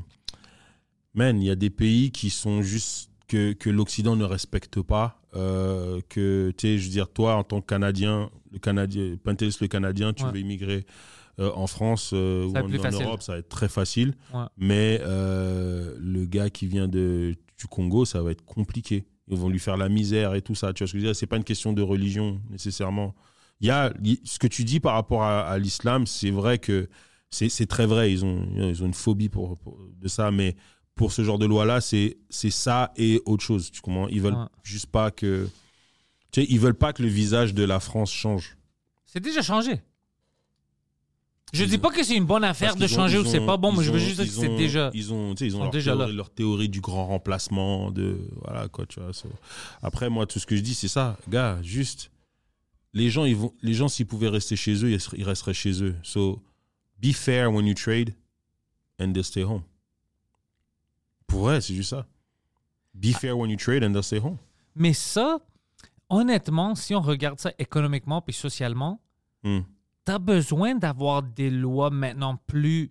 man, il y a des pays qui sont juste que, que l'Occident ne respecte pas. euh, que tu sais, je veux dire, toi, en tant que Canadien, le Canadien, Pentelis le Canadien, tu Ouais. veux immigrer euh, en France euh, ou en. Europe, ça va être très facile. Ouais. Mais euh, le gars qui vient de, du Congo, ça va être compliqué. Ils vont lui faire la misère et tout ça. Tu vois ce que je veux dire? C'est pas une question de religion nécessairement. Il y a ce que tu dis par rapport à, à l'islam, c'est vrai que c'est très vrai. Ils ont, ils ont une phobie pour, pour- de ça, mais pour ce genre de loi-là, c'est c'est ça et autre chose. Tu comprends? Ils veulent Ouais. juste pas que, tu sais, ils veulent pas que le visage de la France change. C'est déjà changé. Je Ils dis pas que c'est une bonne affaire de qu'ils ont- changer ou c'est pas bon, mais je veux juste dire que c'est déjà. Ils ont, ils ont leur, déjà théorie, leur théorie du grand remplacement. De, voilà, quoi, tu vois. so. Après, moi, tout ce que je dis, c'est ça. Gars, juste, les gens, ils vont, les gens s'ils pouvaient rester chez eux, ils resteraient chez eux. So, be fair when you trade and they stay home. Pour vrai, c'est juste ça. Be fair when you trade and they stay home. Mais ça, honnêtement, si on regarde ça économiquement puis socialement, Hmm. Tu besoin d'avoir des lois maintenant plus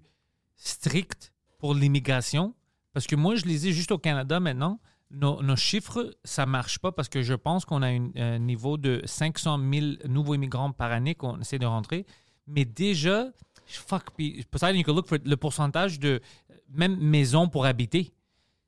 strictes pour l'immigration? Parce que moi, je les ai juste au Canada maintenant. Nos, nos chiffres, ça marche pas parce que je pense qu'on a un niveau de 500 000 nouveaux immigrants par année qu'on essaie de rentrer. Mais déjà, fuck, peut-être look for le pourcentage de même maisons pour habiter,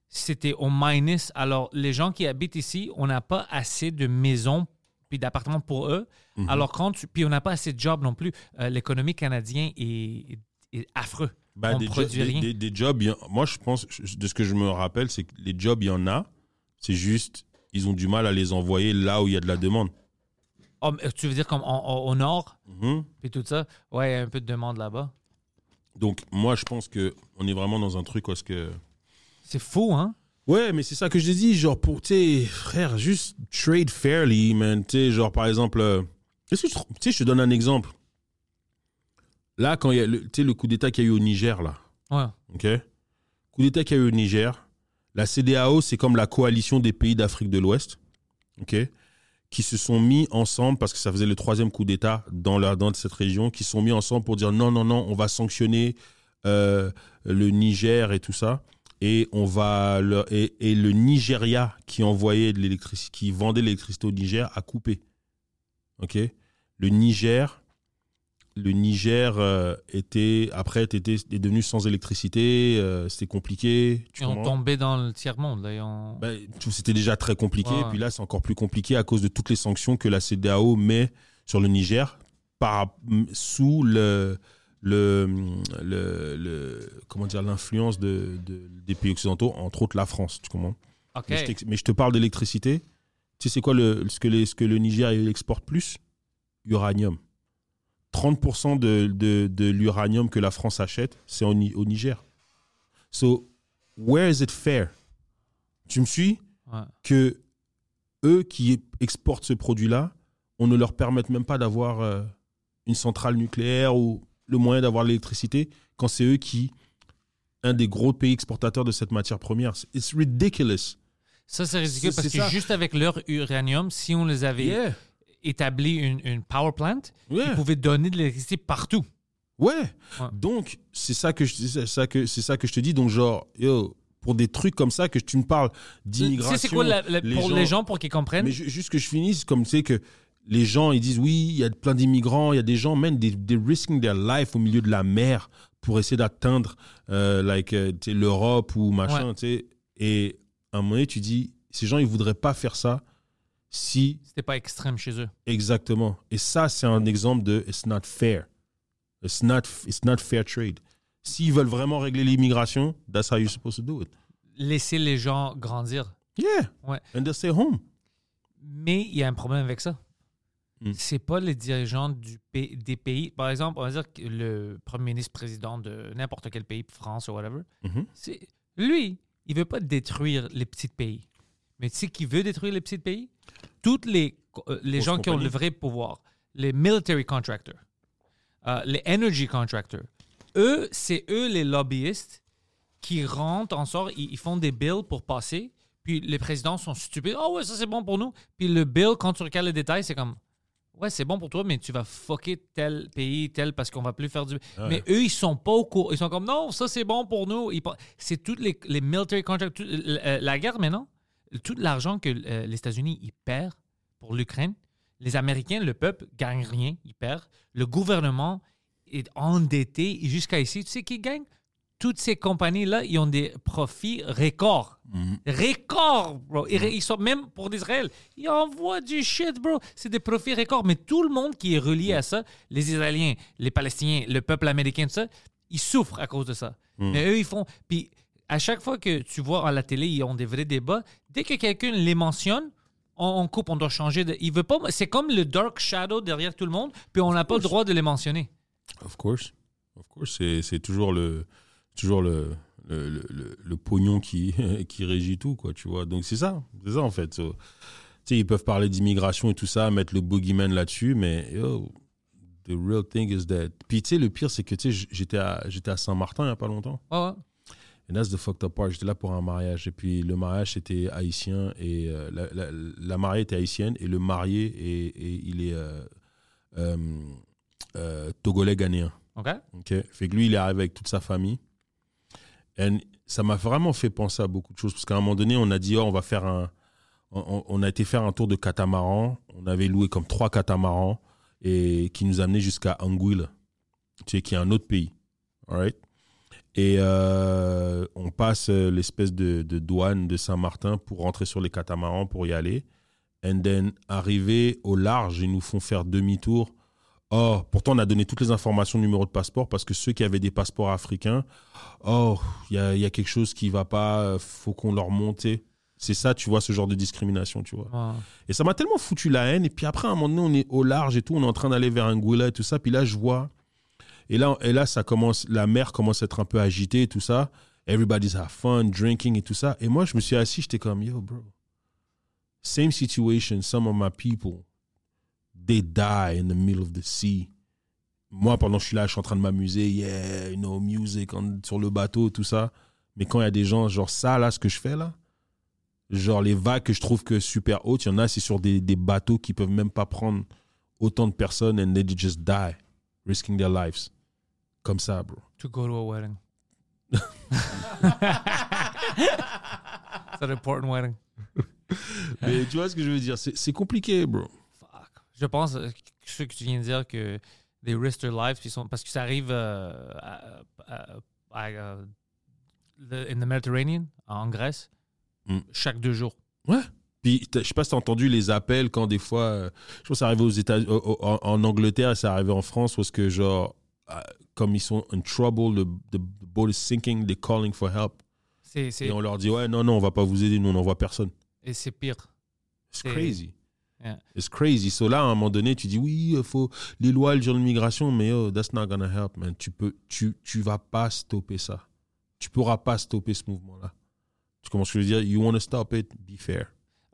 c'était au minus. Alors, les gens qui habitent ici, on n'a pas assez de maisons puis d'appartements pour eux. Mhm. Alors, quand tu, puis on n'a pas assez de jobs non plus. Euh, L'économie canadienne est, est affreux. Bah, on des, produit rien. des- des jobs, a- moi je pense, de ce que je me rappelle, c'est que les jobs, il y en a. C'est juste, ils ont du mal à les envoyer là où il y a de la demande. Oh, tu veux dire comme en- en- au nord, Mhm. puis tout ça? Ouais, il y a un peu de demande là-bas. Donc, moi, je pense que on est vraiment dans un truc parce que. C'est fou, hein? Ouais, mais c'est ça que je dis, genre, pour, tu sais, frère, juste trade fairly, man. Tu sais, genre, par exemple, euh, est-ce que tu sais, je te donne un exemple. Là, quand il y a le, le coup d'État qu'il y a eu au Niger, là, Ouais. ok Coup d'État qu'il y a eu au Niger, la CDAO, c'est comme la coalition des pays d'Afrique de l'Ouest, ok qui se sont mis ensemble, parce que ça faisait le troisième coup d'État dans, la, dans cette région, qui se sont mis ensemble pour dire non, non, non, on va sanctionner euh, le Niger et tout ça. Et, on va leur- et, et le Nigeria qui envoyait de l'électricité, qui vendait l'électricité au Niger, a coupé. OK? Le Niger le Niger euh, était après était, est devenu sans électricité, euh, c'était compliqué. Tu ont comprends? tombé dans le tiers-monde. là, ils ont- Ben, tout- c'était déjà très compliqué, Ouais. puis là c'est encore plus compliqué à cause de toutes les sanctions que la CDAO met sur le Niger par, sous le, le, le, le- comment dire l'influence de, de- des pays occidentaux, entre autres la France, tu comprends mais, je t'ex- mais je te parle d'électricité. Tu sais c'est quoi le, ce, que les, ce que le Niger exporte plus? Uranium. 30% de, de, de l'uranium que la France achète, c'est au, au Niger. So, where is it fair? Tu me suis? Ouais. que eux qui exportent ce produit-là, on ne leur permette même pas d'avoir euh, une centrale nucléaire ou le moyen d'avoir l'électricité quand c'est eux qui, un des gros pays exportateurs de cette matière première. It's ridiculous. Ça, c'est ridicule parce que ça. juste avec leur uranium, si on les avait Yeah. établi une, une power plant, Ouais. ils pouvaient donner de l'électricité partout. Ouais. Ouais. Donc, c'est ça que je ça que ça que je te dis donc genre yo pour des trucs comme ça que tu me parles Tu d'immigration. sais, c'est quoi la- la- pour les gens pour qu'ils comprennent? Mais juste que je finisse comme tu sais que les gens ils disent oui, il y a plein d'immigrants, il y a des gens même des, des risking their life au milieu de la mer pour essayer d'atteindre euh, like euh, l'Europe ou machin, Ouais. tu sais et à un moment donné tu dis ces gens ils voudraient pas faire ça si C'était pas extrême chez eux. Exactement. Et ça, c'est un exemple de it's not fair. It's not, it's not fair trade. S'ils veulent vraiment régler l'immigration, that's how you're supposed to do it. Laisser les gens grandir. Yeah. Ouais. And they stay home. Mais il y a un problème avec ça. Hmm. C'est pas les dirigeants du des pays. Par exemple, on va dire que le premier ministre président de n'importe quel pays, France ou whatever, Mhm. c'est lui, il veut pas détruire les petits pays. Mais tu sais qui veut détruire les petits pays? Toutes les, euh, les gens qui ont le vrai pouvoir. Les military contractors, euh, les energy contractors. Eux, c'est eux les lobbyistes qui rentrent en sorte, ils, ils font des bills pour passer, puis les présidents sont stupides. Ah ouais, ça c'est bon pour nous. Puis le bill, quand tu regardes les détails, c'est comme Ouais, c'est bon pour toi, mais tu vas fucker tel pays, tel, parce qu'on va plus faire du. Mais eux, ils sont pas au courant. Ils sont comme non, ça c'est bon pour nous. Ils C'est toutes les, les military contracts, tout- euh, la guerre maintenant, tout l'argent que euh, les États-Unis ils perdent pour l'Ukraine, les Américains, le peuple, gagne rien, ils perdent. Le gouvernement est endetté jusqu'à ici. Tu sais qui gagne? Toutes ces compagnies-là, ils ont des profits records. Records, bro. Ils, ils sont même pour d'Israël. Ils envoient du shit, bro. C'est des profits records. Mais tout le monde qui est relié à ça, les Israéliens, les Palestiniens, le peuple américain, tout ça, ils souffrent à cause de ça. Mais eux, ils font. Puis à chaque fois que tu vois à la télé, ils ont des vrais débats. Dès que quelqu'un les mentionne, on, coupe, on doit changer. De, il veut pas. C'est comme le dark shadow derrière tout le monde, puis on n'a pas le droit de les mentionner. Of course. Of course. C'est, c'est toujours le, toujours le, le, le, pognon qui, (laughs) qui régit tout, quoi, tu vois. Donc c'est ça. C'est ça, en fait. So, tu sais, ils peuvent parler d'immigration et tout ça, mettre le boogeyman là-dessus, mais yo, the real thing is that. Puis tu sais, le pire, c'est que tu sais, j'étais à, j'étais à Saint-Martin il n'y a pas longtemps. Ouais, ouais. And that's the fucked up part. J'étais là pour un mariage. Et puis le mariage, c'était haïtien. Et euh, la, la- la mariée était haïtienne. Et le marié, est, est- il est euh, euh, togolais ghanéen. OK? Ok. Fait que lui, il est arrivé avec toute sa famille. Et ça m'a vraiment fait penser à beaucoup de choses. Parce qu'à un moment donné, on a dit, oh, on va faire un. On, a été faire un tour de catamaran. On avait loué comme trois catamarans et qui nous amenaient jusqu'à Anguilla, tu sais, qui est un autre pays. Right? Et euh, on passe euh, l'espèce de, de douane de Saint-Martin pour rentrer sur les catamarans pour y aller. And then, arrivé au large, ils nous font faire demi-tour. Oh, pourtant, on a donné toutes les informations, numéro de passeport, parce que ceux qui avaient des passeports africains, oh, il y a, il y a quelque chose qui va pas, euh, faut qu'on leur monte. C'est ça, tu vois, ce genre de discrimination, tu vois. Et ça m'a tellement foutu la haine. Et puis après, à un moment donné, on est au large et tout, on est en train d'aller vers Anguilla et tout ça. Puis là, je vois. Et là, et là, ça commence, la mer commence à être un peu agitée et tout ça. Everybody's have fun, drinking et tout ça. Et moi, je me suis assis, j'étais comme, yo, bro. Same situation, some of my people, they die in the middle of the sea. Moi, pendant que je suis là, je suis en train de m'amuser, yeah, you know, music on- sur le bateau, tout ça. Mais quand il y a des gens, genre ça, là, ce que je fais là, genre les vagues que je trouve que super hautes, il y en a, c'est sur des, des bateaux qui peuvent même pas prendre autant de personnes and they just die, risking their lives. Comme ça, bro. To go to a wedding. (laughs) It's an important wedding. Mais tu vois ce que je veux dire? C'est c'est compliqué, bro. Je pense, euh, ce que tu viens de dire, que They risk their lives. puis sont- parce que ça arrive euh, à, à- à- euh, in the Mediterranean, en Grèce, Mm. chaque deux jours. Ouais. Puis, je sais pas si t'as entendu les appels quand des fois, euh, je pense que ça arrivait aux États, en, en Angleterre, et ça arrivait en France, parce que genre, comme ils sont in trouble, the, the boat is sinking, they're calling for help. C'est, c'est, Et on leur dit, ouais, non, non, on va pas vous aider, nous, on n'envoie personne. et c'est pire. It's C'est- crazy. Yeah. It's crazy. So là, à un moment donné, tu dis, oui, il faut les lois sur l'immigration, mais oh, that's not gonna help, man. Tu peux, tu, tu vas pas stopper ça. Tu pourras pas stopper ce mouvement-là. Tu commences à dire, you want to stop it, be fair.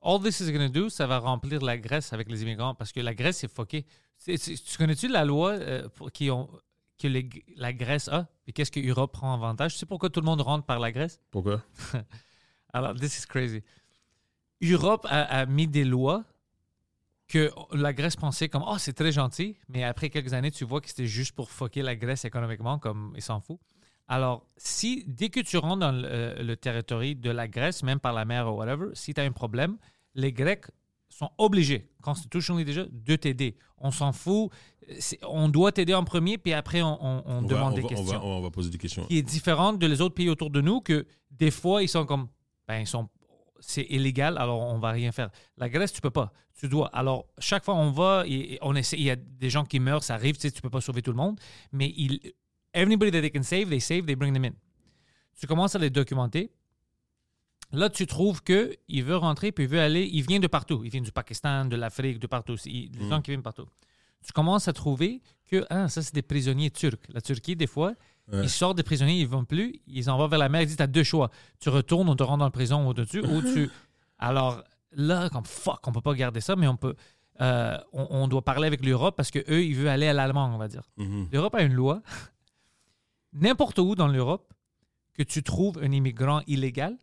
All this is going to do, ça va remplir la Grèce avec les immigrants parce que la Grèce, c'est fucké. C'est- c'est- tu connais-tu la loi euh, pour- qui ont, que les- la Grèce a? Et qu'est-ce que l'Europe prend avantage? Tu sais pourquoi tout le monde rentre par la Grèce? Pourquoi? (laughs) Alors, this is crazy. Europe a, a mis des lois que la Grèce pensait comme oh c'est très gentil, mais après quelques années tu vois que c'était juste pour fucker la Grèce économiquement comme ils s'en foutent. Alors si dès que tu rentres dans le, euh, le territoire de la Grèce, même par la mer ou whatever, si tu as un problème, les Grecs sont obligés, constitutionnellement déjà, de t'aider. On s'en fout, on doit t'aider en premier, puis après on, demande on des va- questions va- on va poser des questions. qui est différente de les autres pays autour de nous que des fois ils sont comme ben ils sont c'est illégal alors on va rien faire. La Grèce tu peux pas, tu dois. Alors chaque fois on va et on essaie il y a des gens qui meurent, ça arrive, tu sais tu peux pas sauver tout le monde, mais il everybody that they can save, they save, they bring them in. Tu commences à les documenter. Là, tu trouves que il veut rentrer puis il veut aller, il vient de partout. Il vient du Pakistan, de l'Afrique, de partout. Il- Les gens qui viennent partout. Tu commences à trouver que ah, ça, c'est des prisonniers turcs. La Turquie, des fois, Ouais. ils sortent des prisonniers, ils vont plus, ils en vont vers la mer, ils disent, tu as deux choix. Tu retournes, on te rend dans la prison au-dessus, ou tu... (laughs) Alors là, comme fuck, on peut pas garder ça, mais on peut... euh, on, on doit parler avec l'Europe parce que eux, ils veulent aller à l'allemand, on va dire. Mhm. L'Europe a une loi. (laughs) N'importe où dans l'Europe que tu trouves un immigrant illégal,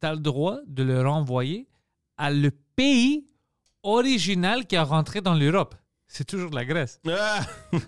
tu as le droit de le renvoyer à le pays original qui a rentré dans l'Europe. C'est toujours la Grèce. Ah, (laughs) Ah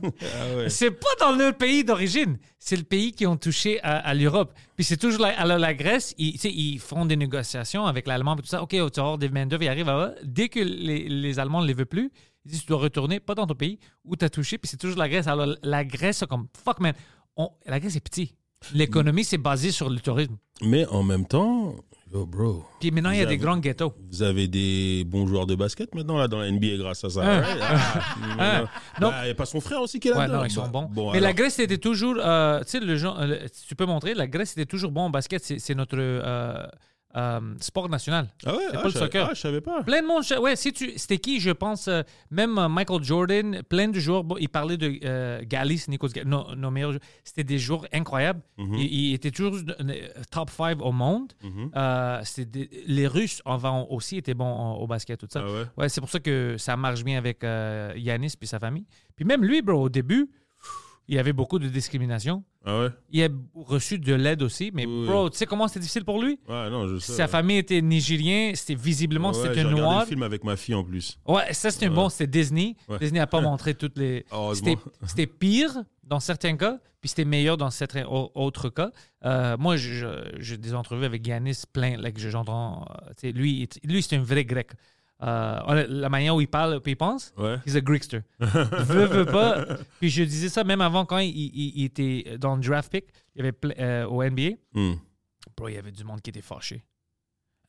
ouais. C'est pas dans leur pays d'origine. C'est le pays qui ont touché à, à l'Europe. Puis c'est toujours la, alors la Grèce, ils, font des négociations avec l'Allemand et tout ça. OK, tu vas avoir des main-d'œuvre, ils arrivent à Dès que les, les Allemands ne les veulent plus, ils disent tu dois retourner, pas dans ton pays, où tu as touché. Puis c'est toujours la Grèce. Alors la Grèce, comme fuck man. On- la Grèce est petit. L'économie, c'est basé sur le tourisme. Mais en même temps, yo, bro, Puis maintenant, il y a des grands ghettos. vous avez des bons joueurs de basket maintenant là dans la NBA grâce à ça. Ah. Ouais, ah, non. Non. Bah, y a pas son frère aussi qui est là Ouais, non, ils sont bons. Mais la Grèce était toujours. euh, tu sais, le genre, euh, tu peux montrer, la Grèce était toujours bon au basket. C'est c'est notre euh, euh, sport national. Ah ouais, c'est ah, pas le soccer. ah, je savais pas. Plein de monde. Ouais, si tu, c'était qui, je pense, euh, même euh, Michael Jordan, plein de joueurs. Bon, il parlait de euh, Galis, Nikos Galis, nos, nos meilleurs joueurs. C'était des joueurs incroyables. Mhm. il, il était toujours top 5 au monde. Mhm. Euh, c'était des- les Russes avant aussi étaient bons en- au basket, tout ça. Ah ouais? Ouais, c'est pour ça que ça marche bien avec Yanis puis sa famille. Puis même lui, bro, au début, il y avait beaucoup de discrimination. Ah ouais? Il a reçu de l'aide aussi, mais Oui, bro, tu sais comment c'était difficile pour lui? Ouais, non, je sais. Sa ouais. famille était nigérien, c'était visiblement Ouais, c'était j'ai noir. le film avec ma fille en plus. Ouais, ça c'était un bon, c'était Disney. Disney n'a pas (laughs) montré toutes les. Heureusement. C'était pire dans certains cas, puis c'était meilleur dans certains au- autres cas. Euh, moi, j'ai des entrevues avec Yanis plein, là, que j'entends. euh, lui, lui c'est un vrai grec. Euh, la manière où il parle, puis il pense, Ouais. he's a Greekster. (laughs) veut, veut pas. Puis je disais ça même avant quand il, il- il était dans le draft pick, il y avait euh, au NBA. Bro, il y avait du monde qui était fâché.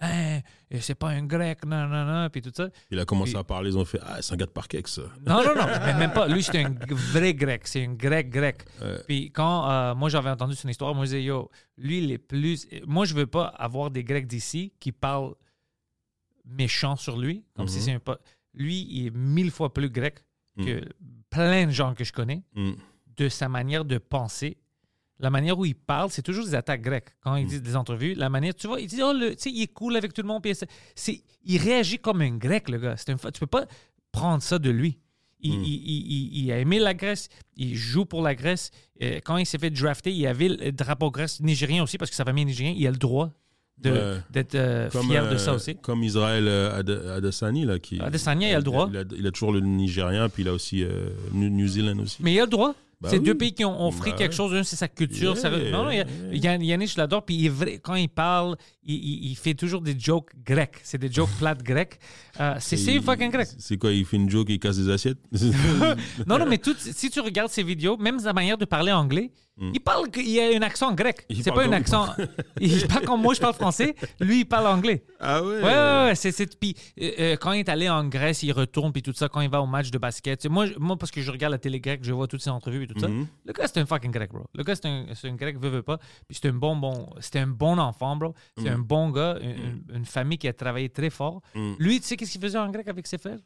Hein, c'est pas un grec, non, non, non, puis tout ça. Il a commencé Puis- à parler, ils ont fait Ah, c'est un gars de Parkex. ça. Non, non, non, mais même pas. Lui, c'est un vrai grec. C'est un grec grec. Ouais. Puis quand euh, moi, j'avais entendu son histoire, moi, je disais, yo, lui, il est plus. Moi, je veux pas avoir des grecs d'ici qui parlent méchant sur lui, comme si Mhm. c'est un pas. Lui, il est mille fois plus grec Mhm. que plein de gens que je connais, Hmm. de sa manière de penser. La manière où il parle, c'est toujours des attaques grecques. Quand il dit des entrevues, la manière, tu vois, il dit, oh, le- il est cool avec tout le monde. Puis c'est- il réagit comme un grec, le gars. C'est tu peux pas prendre ça de lui. Il, Mm. il- il- il- il a aimé la Grèce, il joue pour la Grèce. Euh, quand il s'est fait drafter, il avait le drapeau grec nigérien aussi, parce que sa famille est nigérienne. Il a le droit. D'être euh, fier de euh, ça aussi. Comme Israël euh, Ade- Adesanya, là. Qui, Adesanya, il a le droit. Il a, il a toujours le Nigérien, puis il a aussi New, New Zealand aussi. Mais il a le droit. Bah c'est oui. deux pays qui ont offert Bah quelque chose. Un, c'est sa culture. Yeah, ça- non, non, yeah. Yannick, je l'adore. Puis il est vrai- quand il parle, il, il- il fait toujours des jokes grecs. C'est des jokes plates grecs. Euh, c'est Il- fucking grec. C'est quoi, il fait une joke et il casse des assiettes? (laughs) Non, non, mais tout, si tu regardes ses vidéos, même sa manière de parler anglais, il parle y a un accent grec. Hmm. Il C'est pas un accent. (laughs) il parle comme moi, je parle français. Lui, il parle anglais. Ah ouais? Ouais, ouais, ouais. C'est, puis, euh, euh, quand il est allé en Grèce, il retourne, puis tout ça, quand il va au match de basket. Moi, moi, parce que je regarde la télé grecque, je vois toutes ces entrevues et tout ça. Mhm. Le gars, c'est un fucking grec, bro. Le gars, c'est un, grec, veut, veut pas. Puis c'est un bon, bon, c'est un bon enfant, bro. C'est. Un bon gars, une, une- famille qui a travaillé très fort. Mhm. Lui, tu sais qu'est-ce qu'il faisait en grec avec ses frères?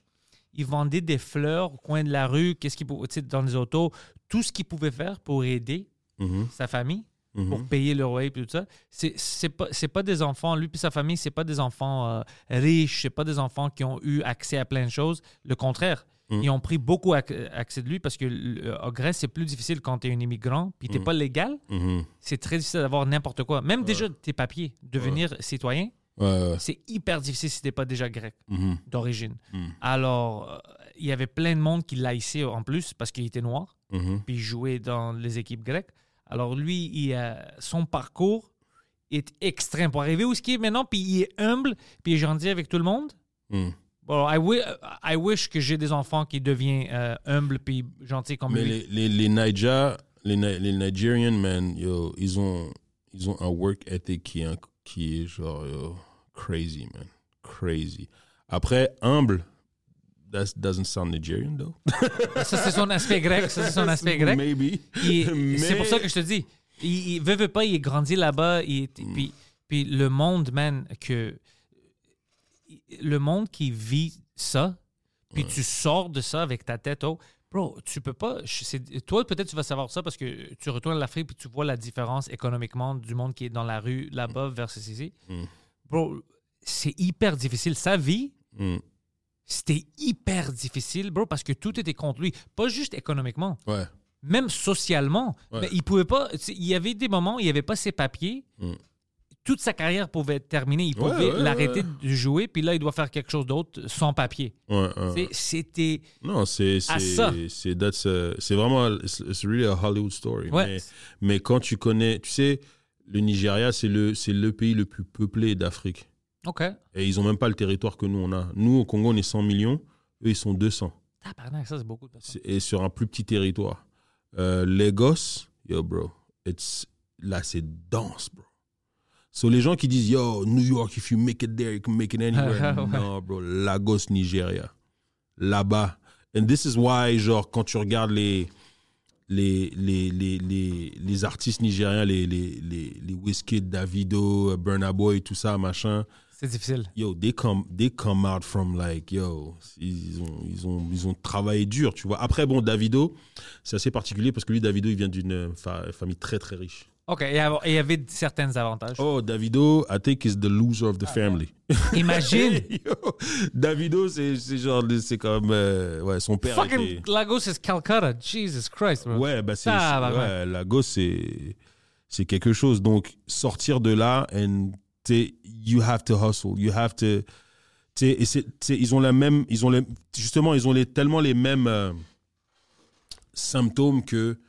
Il vendait des fleurs au coin de la rue, qu'est-ce qu'il pouvait, tu sais, dans les autos, tout ce qu'il pouvait faire pour aider Mhm, sa famille mhm. pour payer le loyer et tout ça. C'est c'est pas c'est pas des enfants lui puis sa famille, c'est pas des enfants euh, riches, c'est pas des enfants qui ont eu accès à plein de choses, le contraire. Mm. Ils ont pris beaucoup ac- accès de lui parce que euh, en Grèce, c'est plus difficile quand tu es un immigrant puis tu Mm. pas légal, Mhm. c'est très difficile d'avoir n'importe quoi. Même déjà tes papiers, devenir citoyen, Ouais, c'est hyper difficile si tu pas déjà grec Mhm. d'origine. Mm. Alors, euh, il y avait plein de monde qui l'haïssait en plus parce qu'il était noir Mhm. puis il jouait dans les équipes grecques. Alors lui, il a- son parcours est extrême pour arriver où ce qu'il est maintenant, puis il est humble, puis il est gentil avec tout le monde. Bon, I, wi- I wish que j'ai des enfants qui deviennent euh, humbles puis gentils comme Mais lui. les, les, les Niger, les, les Nigerian, man, yo, ils ont, ils ont un work ethic qui est, qui est genre yo, crazy, man. Crazy. Après, humble, that doesn't sound Nigerian, though. Ça, c'est son (laughs) aspect grec. Ça, c'est son aspect grec. Maybe. (laughs) Mais- C'est pour ça que je te dis. Il, il veut, veut pas, il est grandi là-bas. Mm. Puis, puis le monde, man, que. Le monde qui vit ça, puis tu sors de ça avec ta tête haute. Bro, tu peux pas. je- Toi, peut-être tu vas savoir ça parce que tu retournes à l'Afrique puis tu vois la différence économiquement du monde qui est dans la rue là-bas versus ici. Mm. Bro, c'est hyper difficile. Sa vie, Mm. c'était hyper difficile, bro, parce que tout était contre lui. Pas juste économiquement Ouais. même socialement. Ouais. Mais il pouvait pas. Il y avait des moments où il n'y avait pas ses papiers. Toute sa carrière pouvait être terminée. Il pouvait ouais, l'arrêter ouais. de jouer, puis là, il doit faire quelque chose d'autre sans papier. C'était. Non, c'est c'est c'est c'est vraiment it's really a Hollywood story. Mais, mais quand tu connais, tu sais, le Nigeria c'est le c'est le pays le plus peuplé d'Afrique OK. et ils ont même pas le territoire que nous on a. Nous au Congo on est 100 millions, eux ils sont 200 Tabarnak, ça, c'est beaucoup de. C'est- et sur un plus petit territoire. Euh, Lagos, yo bro, it's là c'est dense bro. So les gens qui disent yo New York if you make it there you can make it anywhere. (laughs) Ouais. non bro, Lagos Nigeria. Là-bas. And this is why genre quand tu regardes les les, les, les, les, les artistes nigériens, les, les, les, les Wizkid, Davido, Burna Boy, tout ça, machin, C'est difficile. yo, they come, they come out from like, yo, ils ont, ils ont, ils ont travaillé dur, tu vois. Après, bon, Davido, c'est assez particulier parce que lui, Davido, il vient d'une fa- famille très, très riche. OK. Il y avait- certains avantages. Oh, Davido, I think is the loser of the family. (laughs) Imagine. Yo, Davido, c'est genre, c'est comme, euh, ouais, son père Fucking était- Lagos is Calcutta. Jesus Christ, bro. Ouais, bah c'est Tabarnak. ouais, Lagos, c'est c'est quelque chose. Donc sortir de là, and you have to hustle, you have to, t'sais, et t'sais, ils ont la même, ils ont les, justement, ils ont les tellement les mêmes euh, symptômes que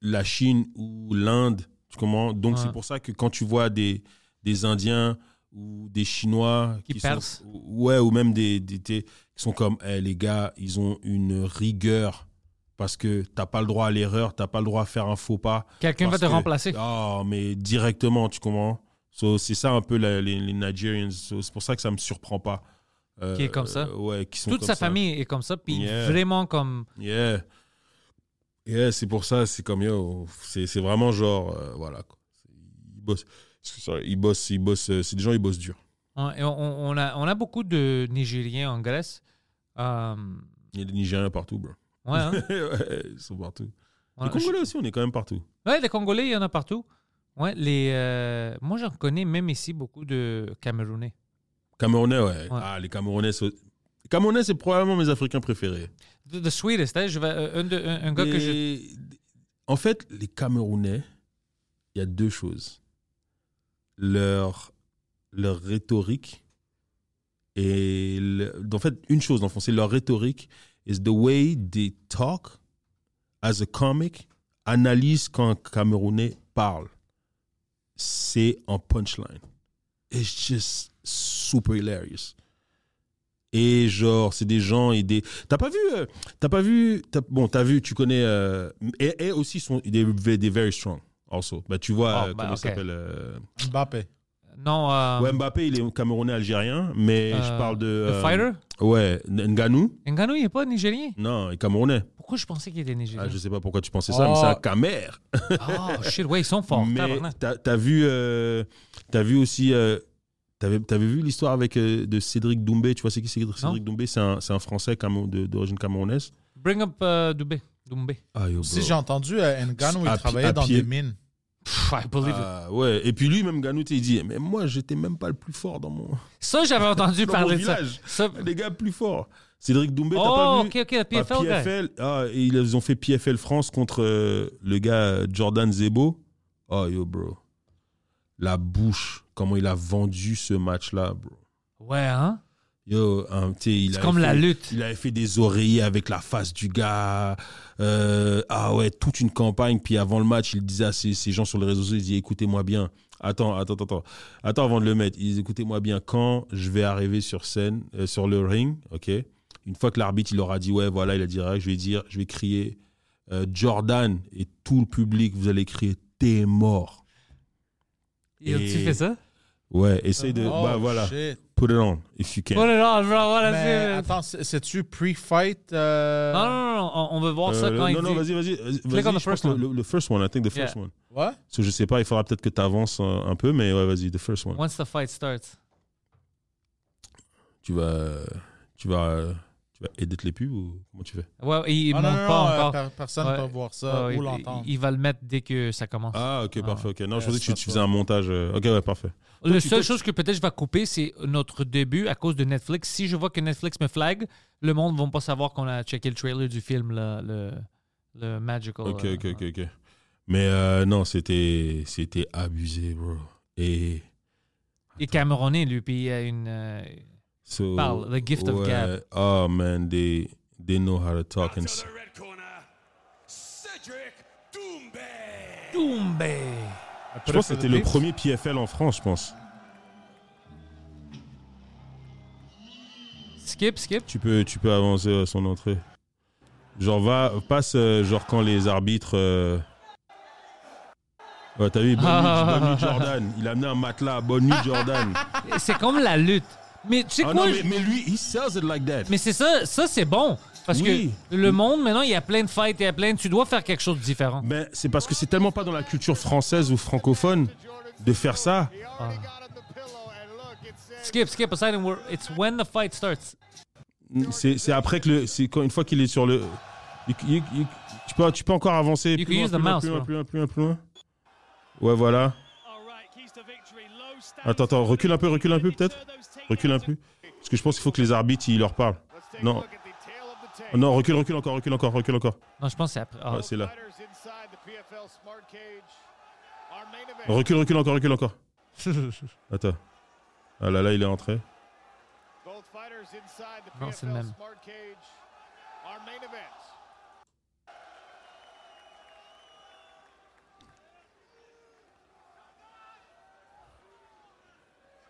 la Chine ou l'Inde. Comprends Donc Ouais. c'est pour ça que quand tu vois des des Indiens ou des Chinois Qui sont- percent. ouais, ou même des, des- des- qui sont comme, Eh, les gars, ils ont une rigueur parce que t'as pas le droit à l'erreur, t'as pas le droit à faire un faux pas. Quelqu'un va te que- remplacer. Oh, mais directement, tu comprends? So, C'est ça un peu la- les, les Nigerians. So, c'est pour ça que ça me surprend pas. Euh, Qui est comme ça. euh, ouais, qui sont Toute comme sa ça. famille est comme ça, puis Yeah. vraiment comme. Yeah. Yeah, c'est pour ça, c'est comme yo. C'est vraiment genre, euh, voilà. quoi. Ils bossent, ils bossent, ils bossent, euh, c'est des gens, ils bossent dur. Et on, on a, on a beaucoup de Nigériens en Grèce. Euh, Il y a des Nigériens partout, bro. ouais, hein? (laughs) Ouais, ils sont partout. On Les a- Congolais aussi, on est quand même partout. Ouais, les Congolais, il y en a partout. Ouais, les, euh, moi, j'en connais même ici beaucoup de Camerounais. Camerounais, ouais. Ouais. Ah, les Camerounais, c'est- les Camerounais, c'est probablement mes Africains préférés. The, the sweetest, hein, je vais, euh, un, un- gars que je. En fait, les Camerounais, il y a deux choses. Leur, leur rhétorique et... En fait, une chose, fond, c'est leur rhétorique is the way they talk as a comic analyse quand un Camerounais parle. C'est en punchline. It's just super hilarious. Et genre, c'est des gens et des. T'as pas vu. euh, T'as pas vu. Bon, t'as vu, tu connais. euh, et, et aussi, sont des, des very strong, also. Bah, tu vois, Oh, euh, bah, comment s'appelle euh, Mbappé. Non, euh, Ouais, Mbappé, il est camerounais algérien, mais je parle de. The Fighter? Ouais, Nganou. Ngannou, il est pas nigérien? Non, il est camerounais. Pourquoi je pensais qu'il était Ah, nigérien je sais pas pourquoi tu pensais ça, mais Oh. c'est un Camer. Oh, shit, ouais, ils sont forts. (laughs) mais t'as as vu, euh, t'as vu aussi, euh, t'avais t'avais vu l'histoire avec euh, de Cédric Doumbé? Tu vois c'est qui Cédric, Cédric Doumbé? C'est un, c'est un Français de- d'origine camerounaise. Bring up euh, Doumbé. Doumbé. Ah, yo, Si bro. j'ai entendu, euh, Ngannou, il À pi- travaillait à dans pied. des mines. Pff, I believe it. Ah, ouais. Et puis lui, même Ganou, il dit, mais moi, j'étais même pas le plus fort dans mon, Ça, j'avais entendu dans parler mon de ça. village. Ça- Les gars plus forts. Cédric Doumbé, t'as Oh, pas vu? ok, ok, Ah, PFL, gars. PFL, ah, et ils ont fait PFL France contre euh, le gars Jordan Zebo. Oh, yo, bro. La bouche, comment il a vendu ce match-là, bro. Ouais, hein? Yo, hein, tu C'est comme la lutte. Il avait fait des oreillers avec la face du gars. Euh, ah ouais, toute une campagne. Puis avant le match, il disait à ces, ces gens sur les réseaux sociaux, il dit écoutez-moi bien. Attends, attends, attends, attends. Avant de le mettre. Il dit écoutez-moi bien. Quand je vais arriver sur scène, euh, sur le ring, ok? Une fois que l'arbitre il aura dit ouais, voilà, il a dit je vais dire, je vais crier euh, Jordan et tout le public, vous allez crier t'es mort. Et tu Et- fais ça? Ouais, essaye de. Oh, bah voilà, shit. put it on if you can. Oh là là, bro, voilà, Mais c'est- attends, c'est- c'est-tu pre-fight? euh, Non, non, non, non, on, on veut voir ça Euh, quand non, il non, dit... vas-y, vas-y. vas-y, Click on the first one. Le, le first one, I think the first Yeah. one. Ouais? Parce que je sais pas, il faudra peut-être que tu avances un, un peu, mais ouais, vas-y, the first one. Once the fight starts. Tu vas, tu vas, tu vas edit les pubs ou comment tu fais? Ouais, il Ah, monte non, non, pas non, encore. per- personne ne Ouais. peut voir ça Ouais, ou il- l'entendre. il, il va le mettre dès que ça commence. Ah, ok, parfait, ok. Non, je pensais que tu, tu faisais un montage. euh, Ok, ouais, parfait. La seule chose que peut-être je vais couper, c'est notre début à cause de Netflix. Si je vois que Netflix me flag, le monde ne va pas savoir qu'on a checké le trailer du film, là, le, le Magical. Ok, euh, ok, ok, ok. Mais euh, non, c'était, c'était abusé, bro. Et. Il est Camerounais, lui, puis il a une. euh, So, Parle, the gift of gab. Oh man, they, they know how to talk and. s- Doumbé. Je pense que c'était le premier PFL en France, je pense. Skip, skip. Tu peux, tu peux avancer à son entrée. Genre, va, passe, euh, genre, quand les arbitres. euh, Ouais, t'as vu, bonne, Ah. (laughs) nuit, bonne nuit, Jordan. Il a amené un matelas, bonne nuit, Jordan. C'est comme la lutte. Mais tu sais Ah quoi? non, je- mais, mais lui, he sells it like that. Mais c'est ça, ça c'est bon. Parce Oui. que le monde, maintenant, il y a plein de fights, il y a plein de... Tu dois faire quelque chose de différent. Ben, c'est parce que c'est tellement pas dans la culture française ou francophone de faire ça. Skip, skip, Poseidon, we're- it's when the fight starts. C'est après que le. C'est quand une fois qu'il est sur le. tu, peux, tu peux encore avancer. You plus can loin, use the plus loin, mouse, plus loin, plus loin, plus loin, plus loin. Ouais, voilà. Attends, attends, recule un peu, recule un peu peut-être. Recule un peu. Parce que je pense qu'il faut que les arbitres, ils leur parlent. Non. Oh, Non, recule, recule encore, recule encore, recule encore. Non, je pense que c'est après. Ah. Ouais, c'est là. Recule, recule encore, recule encore. (laughs) Attends. Ah là, là, il est entré. Non, c'est le même.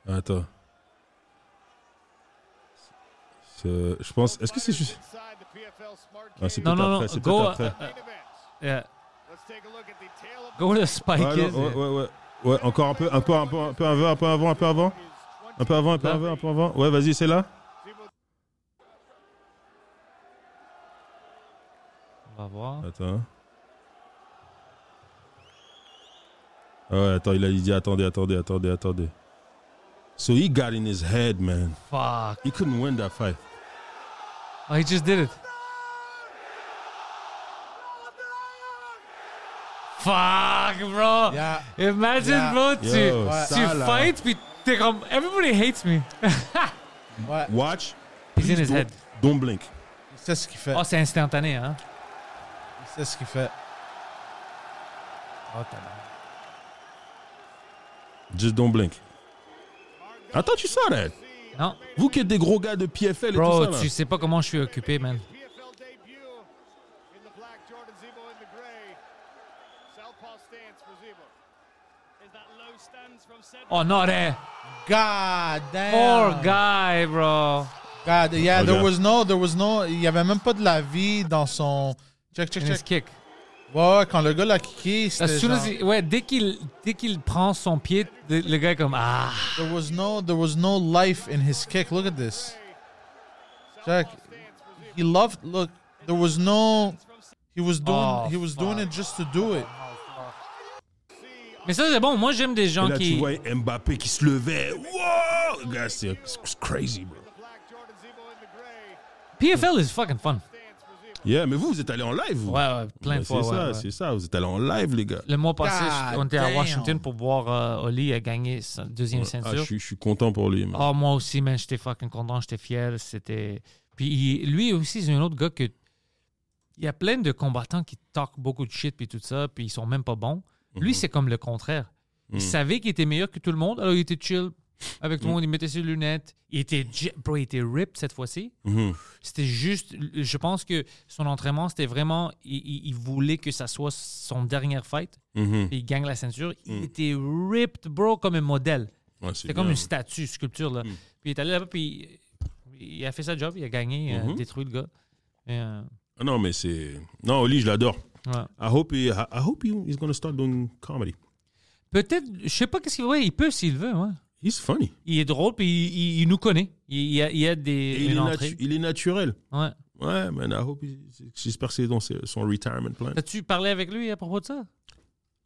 Attends. C'est- Je pense. Est-ce que c'est juste. Ah, c'est Non, peut-être non, après. non, C'est go, peut-être après. euh, Yeah. Go to Spike. Ouais, non, ouais, ouais, ouais. Ouais, encore un peu, un peu, un peu, un peu avant, un peu avant, un peu avant. Un peu avant, un peu avant, un peu avant. Ouais, vas-y, c'est là. On va voir. Attends. Ah ouais, attends, il a dit attendez, attendez, attendez, attendez. So he got in his head, man. Fuck. He couldn't win that fight. Oh, he just did it. Fuck, bro. Yeah. Imagine, Yeah. bro, tu, Yo, tu ça, là. fights, puis. Everybody hates me. (laughs) Ouais, Watch. He's in his don't- head. Don't blink. il sait ce qu'il fait. Oh, c'est instantané, hein? Il sait ce qu'il fait. Oh, tabarnak. Just don't blink. I thought you saw that. Non. Vous qui êtes des gros gars de PFL et Bro, tout ça, là. tu sais pas comment je suis occupé, man. Oh, not that. God damn. Poor guy, bro. God, yeah, there Regarde. was no, there was no, il y avait même pas de la vie dans son. Check, check, And his check. kick. Ouais, quand le gars l'a kické, c'était As soon as genre- he- ouais, dès qu'il dès qu'il prend son pied, le, gars est comme ah. There was no, there was no life in his kick. Look at this. Check. He loved. Look, there was no. He was doing. Oh, he was doing it just to do it. Mais ça c'est bon. Moi j'aime des Et gens là, qui. tu vois Mbappé qui se levait. Wow! Gars, c'est c'est crazy, bro. PFL is fucking fun. Yeah, mais vous, vous êtes allés en live, vous. Ouais, ouais, plein de fois. C'est ouais, ça, ouais. c'est ça. Vous êtes allés en live, les gars. Le mois passé, God on était à. Washington pour voir euh, Oli a gagné sa deuxième Ah, je ceinture. suis- je suis content pour lui. man. Ah, moi aussi, man, j'étais fucking content, j'étais fier. C'était. Puis il- lui aussi, c'est un autre gars que. Il y a plein de combattants qui talk beaucoup de shit puis tout ça, puis ils sont même pas bons. Lui, c'est comme le contraire. Il savait qu'il était meilleur que tout le monde, alors il était chill avec tout le monde, il mettait ses lunettes. Il était, bro, il était ripped cette fois-ci. Mhm. C'était juste, je pense que son entraînement, c'était vraiment, il, voulait que ça soit son dernière fight, Mhm. puis il gagne la ceinture. Il était ripped, bro, comme un modèle. Ouais, C'était comme une statue, sculpture. Là. Puis il est allé là-bas, puis il a fait sa job, il a gagné, il a Mhm. détruit le gars. Et, euh, Ah non, mais c'est. Non, Oli, je l'adore. ouais. I hope, he, I I hope he, he's going to start doing comedy. Peut-être, je sais pas qu'est-ce qu'il veut, il peut s'il veut. Ouais. He's funny. Il est drôle, puis il, il- il nous connaît. Il, il a, il a des, il, est natu- il est naturel. Ouais. Ouais, man, I hope he- J'espère que c'est dans ses- son retirement plan. As-tu parlé avec lui à propos de ça?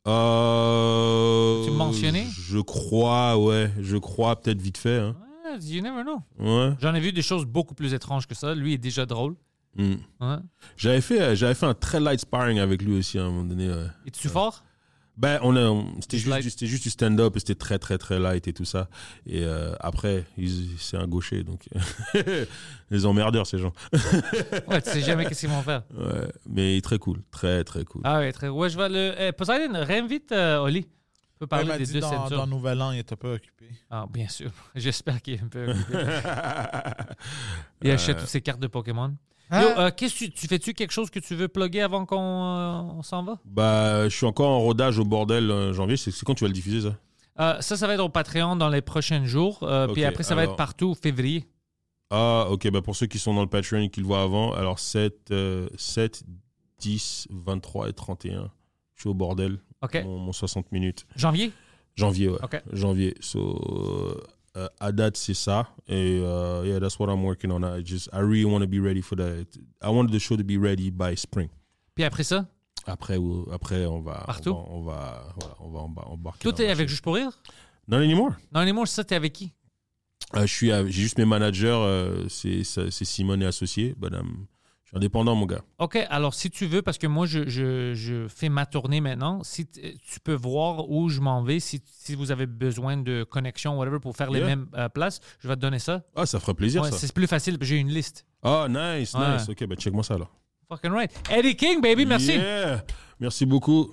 Euh, Tu me mentionnais? Je crois, ouais. Je crois, peut-être vite fait. Hein. Ouais, you never know. Ouais. J'en ai vu des choses beaucoup plus étranges que ça. Lui est déjà drôle. Mm. Ouais. J'avais fait, euh, j'avais fait un très light sparring avec lui aussi à un moment donné. ouais. Es-tu fort? Ben, on a, c'était Juste c'était juste du stand-up et c'était très, très, très light et tout ça. Et euh, après, il- c'est un gaucher, donc (laughs) les emmerdeurs, ces gens. (laughs) Ouais, tu sais jamais qu'est-ce qu'ils vont faire. Ouais, mais il est très cool, très, très cool. Ah ouais, très. Ouais, je vais le. Eh, Poseidon, réinvite euh, Oli. On peut parler des dit deux dans, ceintures. dans Nouvel An, il était pas occupé. Ah, bien sûr. (laughs) J'espère qu'il est un peu. occupé. Il achète toutes ses cartes de Pokémon. Yo, Hein? euh, qu'est-ce que tu, tu fais-tu quelque chose que tu veux plugger avant qu'on euh, on s'en va? Bah, je suis encore en rodage au bordel euh, janvier. C'est c'est quand tu vas le diffuser, ça? Euh, ça, ça va être au Patreon dans les prochains jours. euh, puis après, ça va être partout février. Ah, ok. Bah, pour ceux qui sont dans le Patreon et qui le voient avant, alors 7, euh, 7 10, 23 et 31. Je suis au bordel. OK. Mon, mon 60 minutes. Janvier? Janvier, ouais. OK. Janvier. So, euh, à date, c'est ça. Et euh, yeah, that's what I'm working on. I just, I really want to be ready for that. I wanted the show to be ready by spring. Puis après ça? Après, après on va, Partout? on va, on va, voilà, on va emba- embarquer. Toi, t'es avec. Juste pour rire? Non, anymore. Non, mots, ça, t'es avec qui? Euh, je suis, à- j'ai juste mes managers. euh, c'est, Simone et associé. But, je suis indépendant, mon gars. OK, alors si tu veux, parce que moi, je, je, je fais ma tournée maintenant, si t- tu peux voir où je m'en vais, si, si vous avez besoin de connexion, whatever, pour faire les mêmes euh, places, je vais te donner ça. Ah, ça ferait plaisir, Ouais, ça. c'est plus facile, j'ai une liste. Ah, nice, Ouais. nice. Ok, bah check-moi ça alors. Fucking right. Eddie King, baby, merci. Yeah. Merci beaucoup.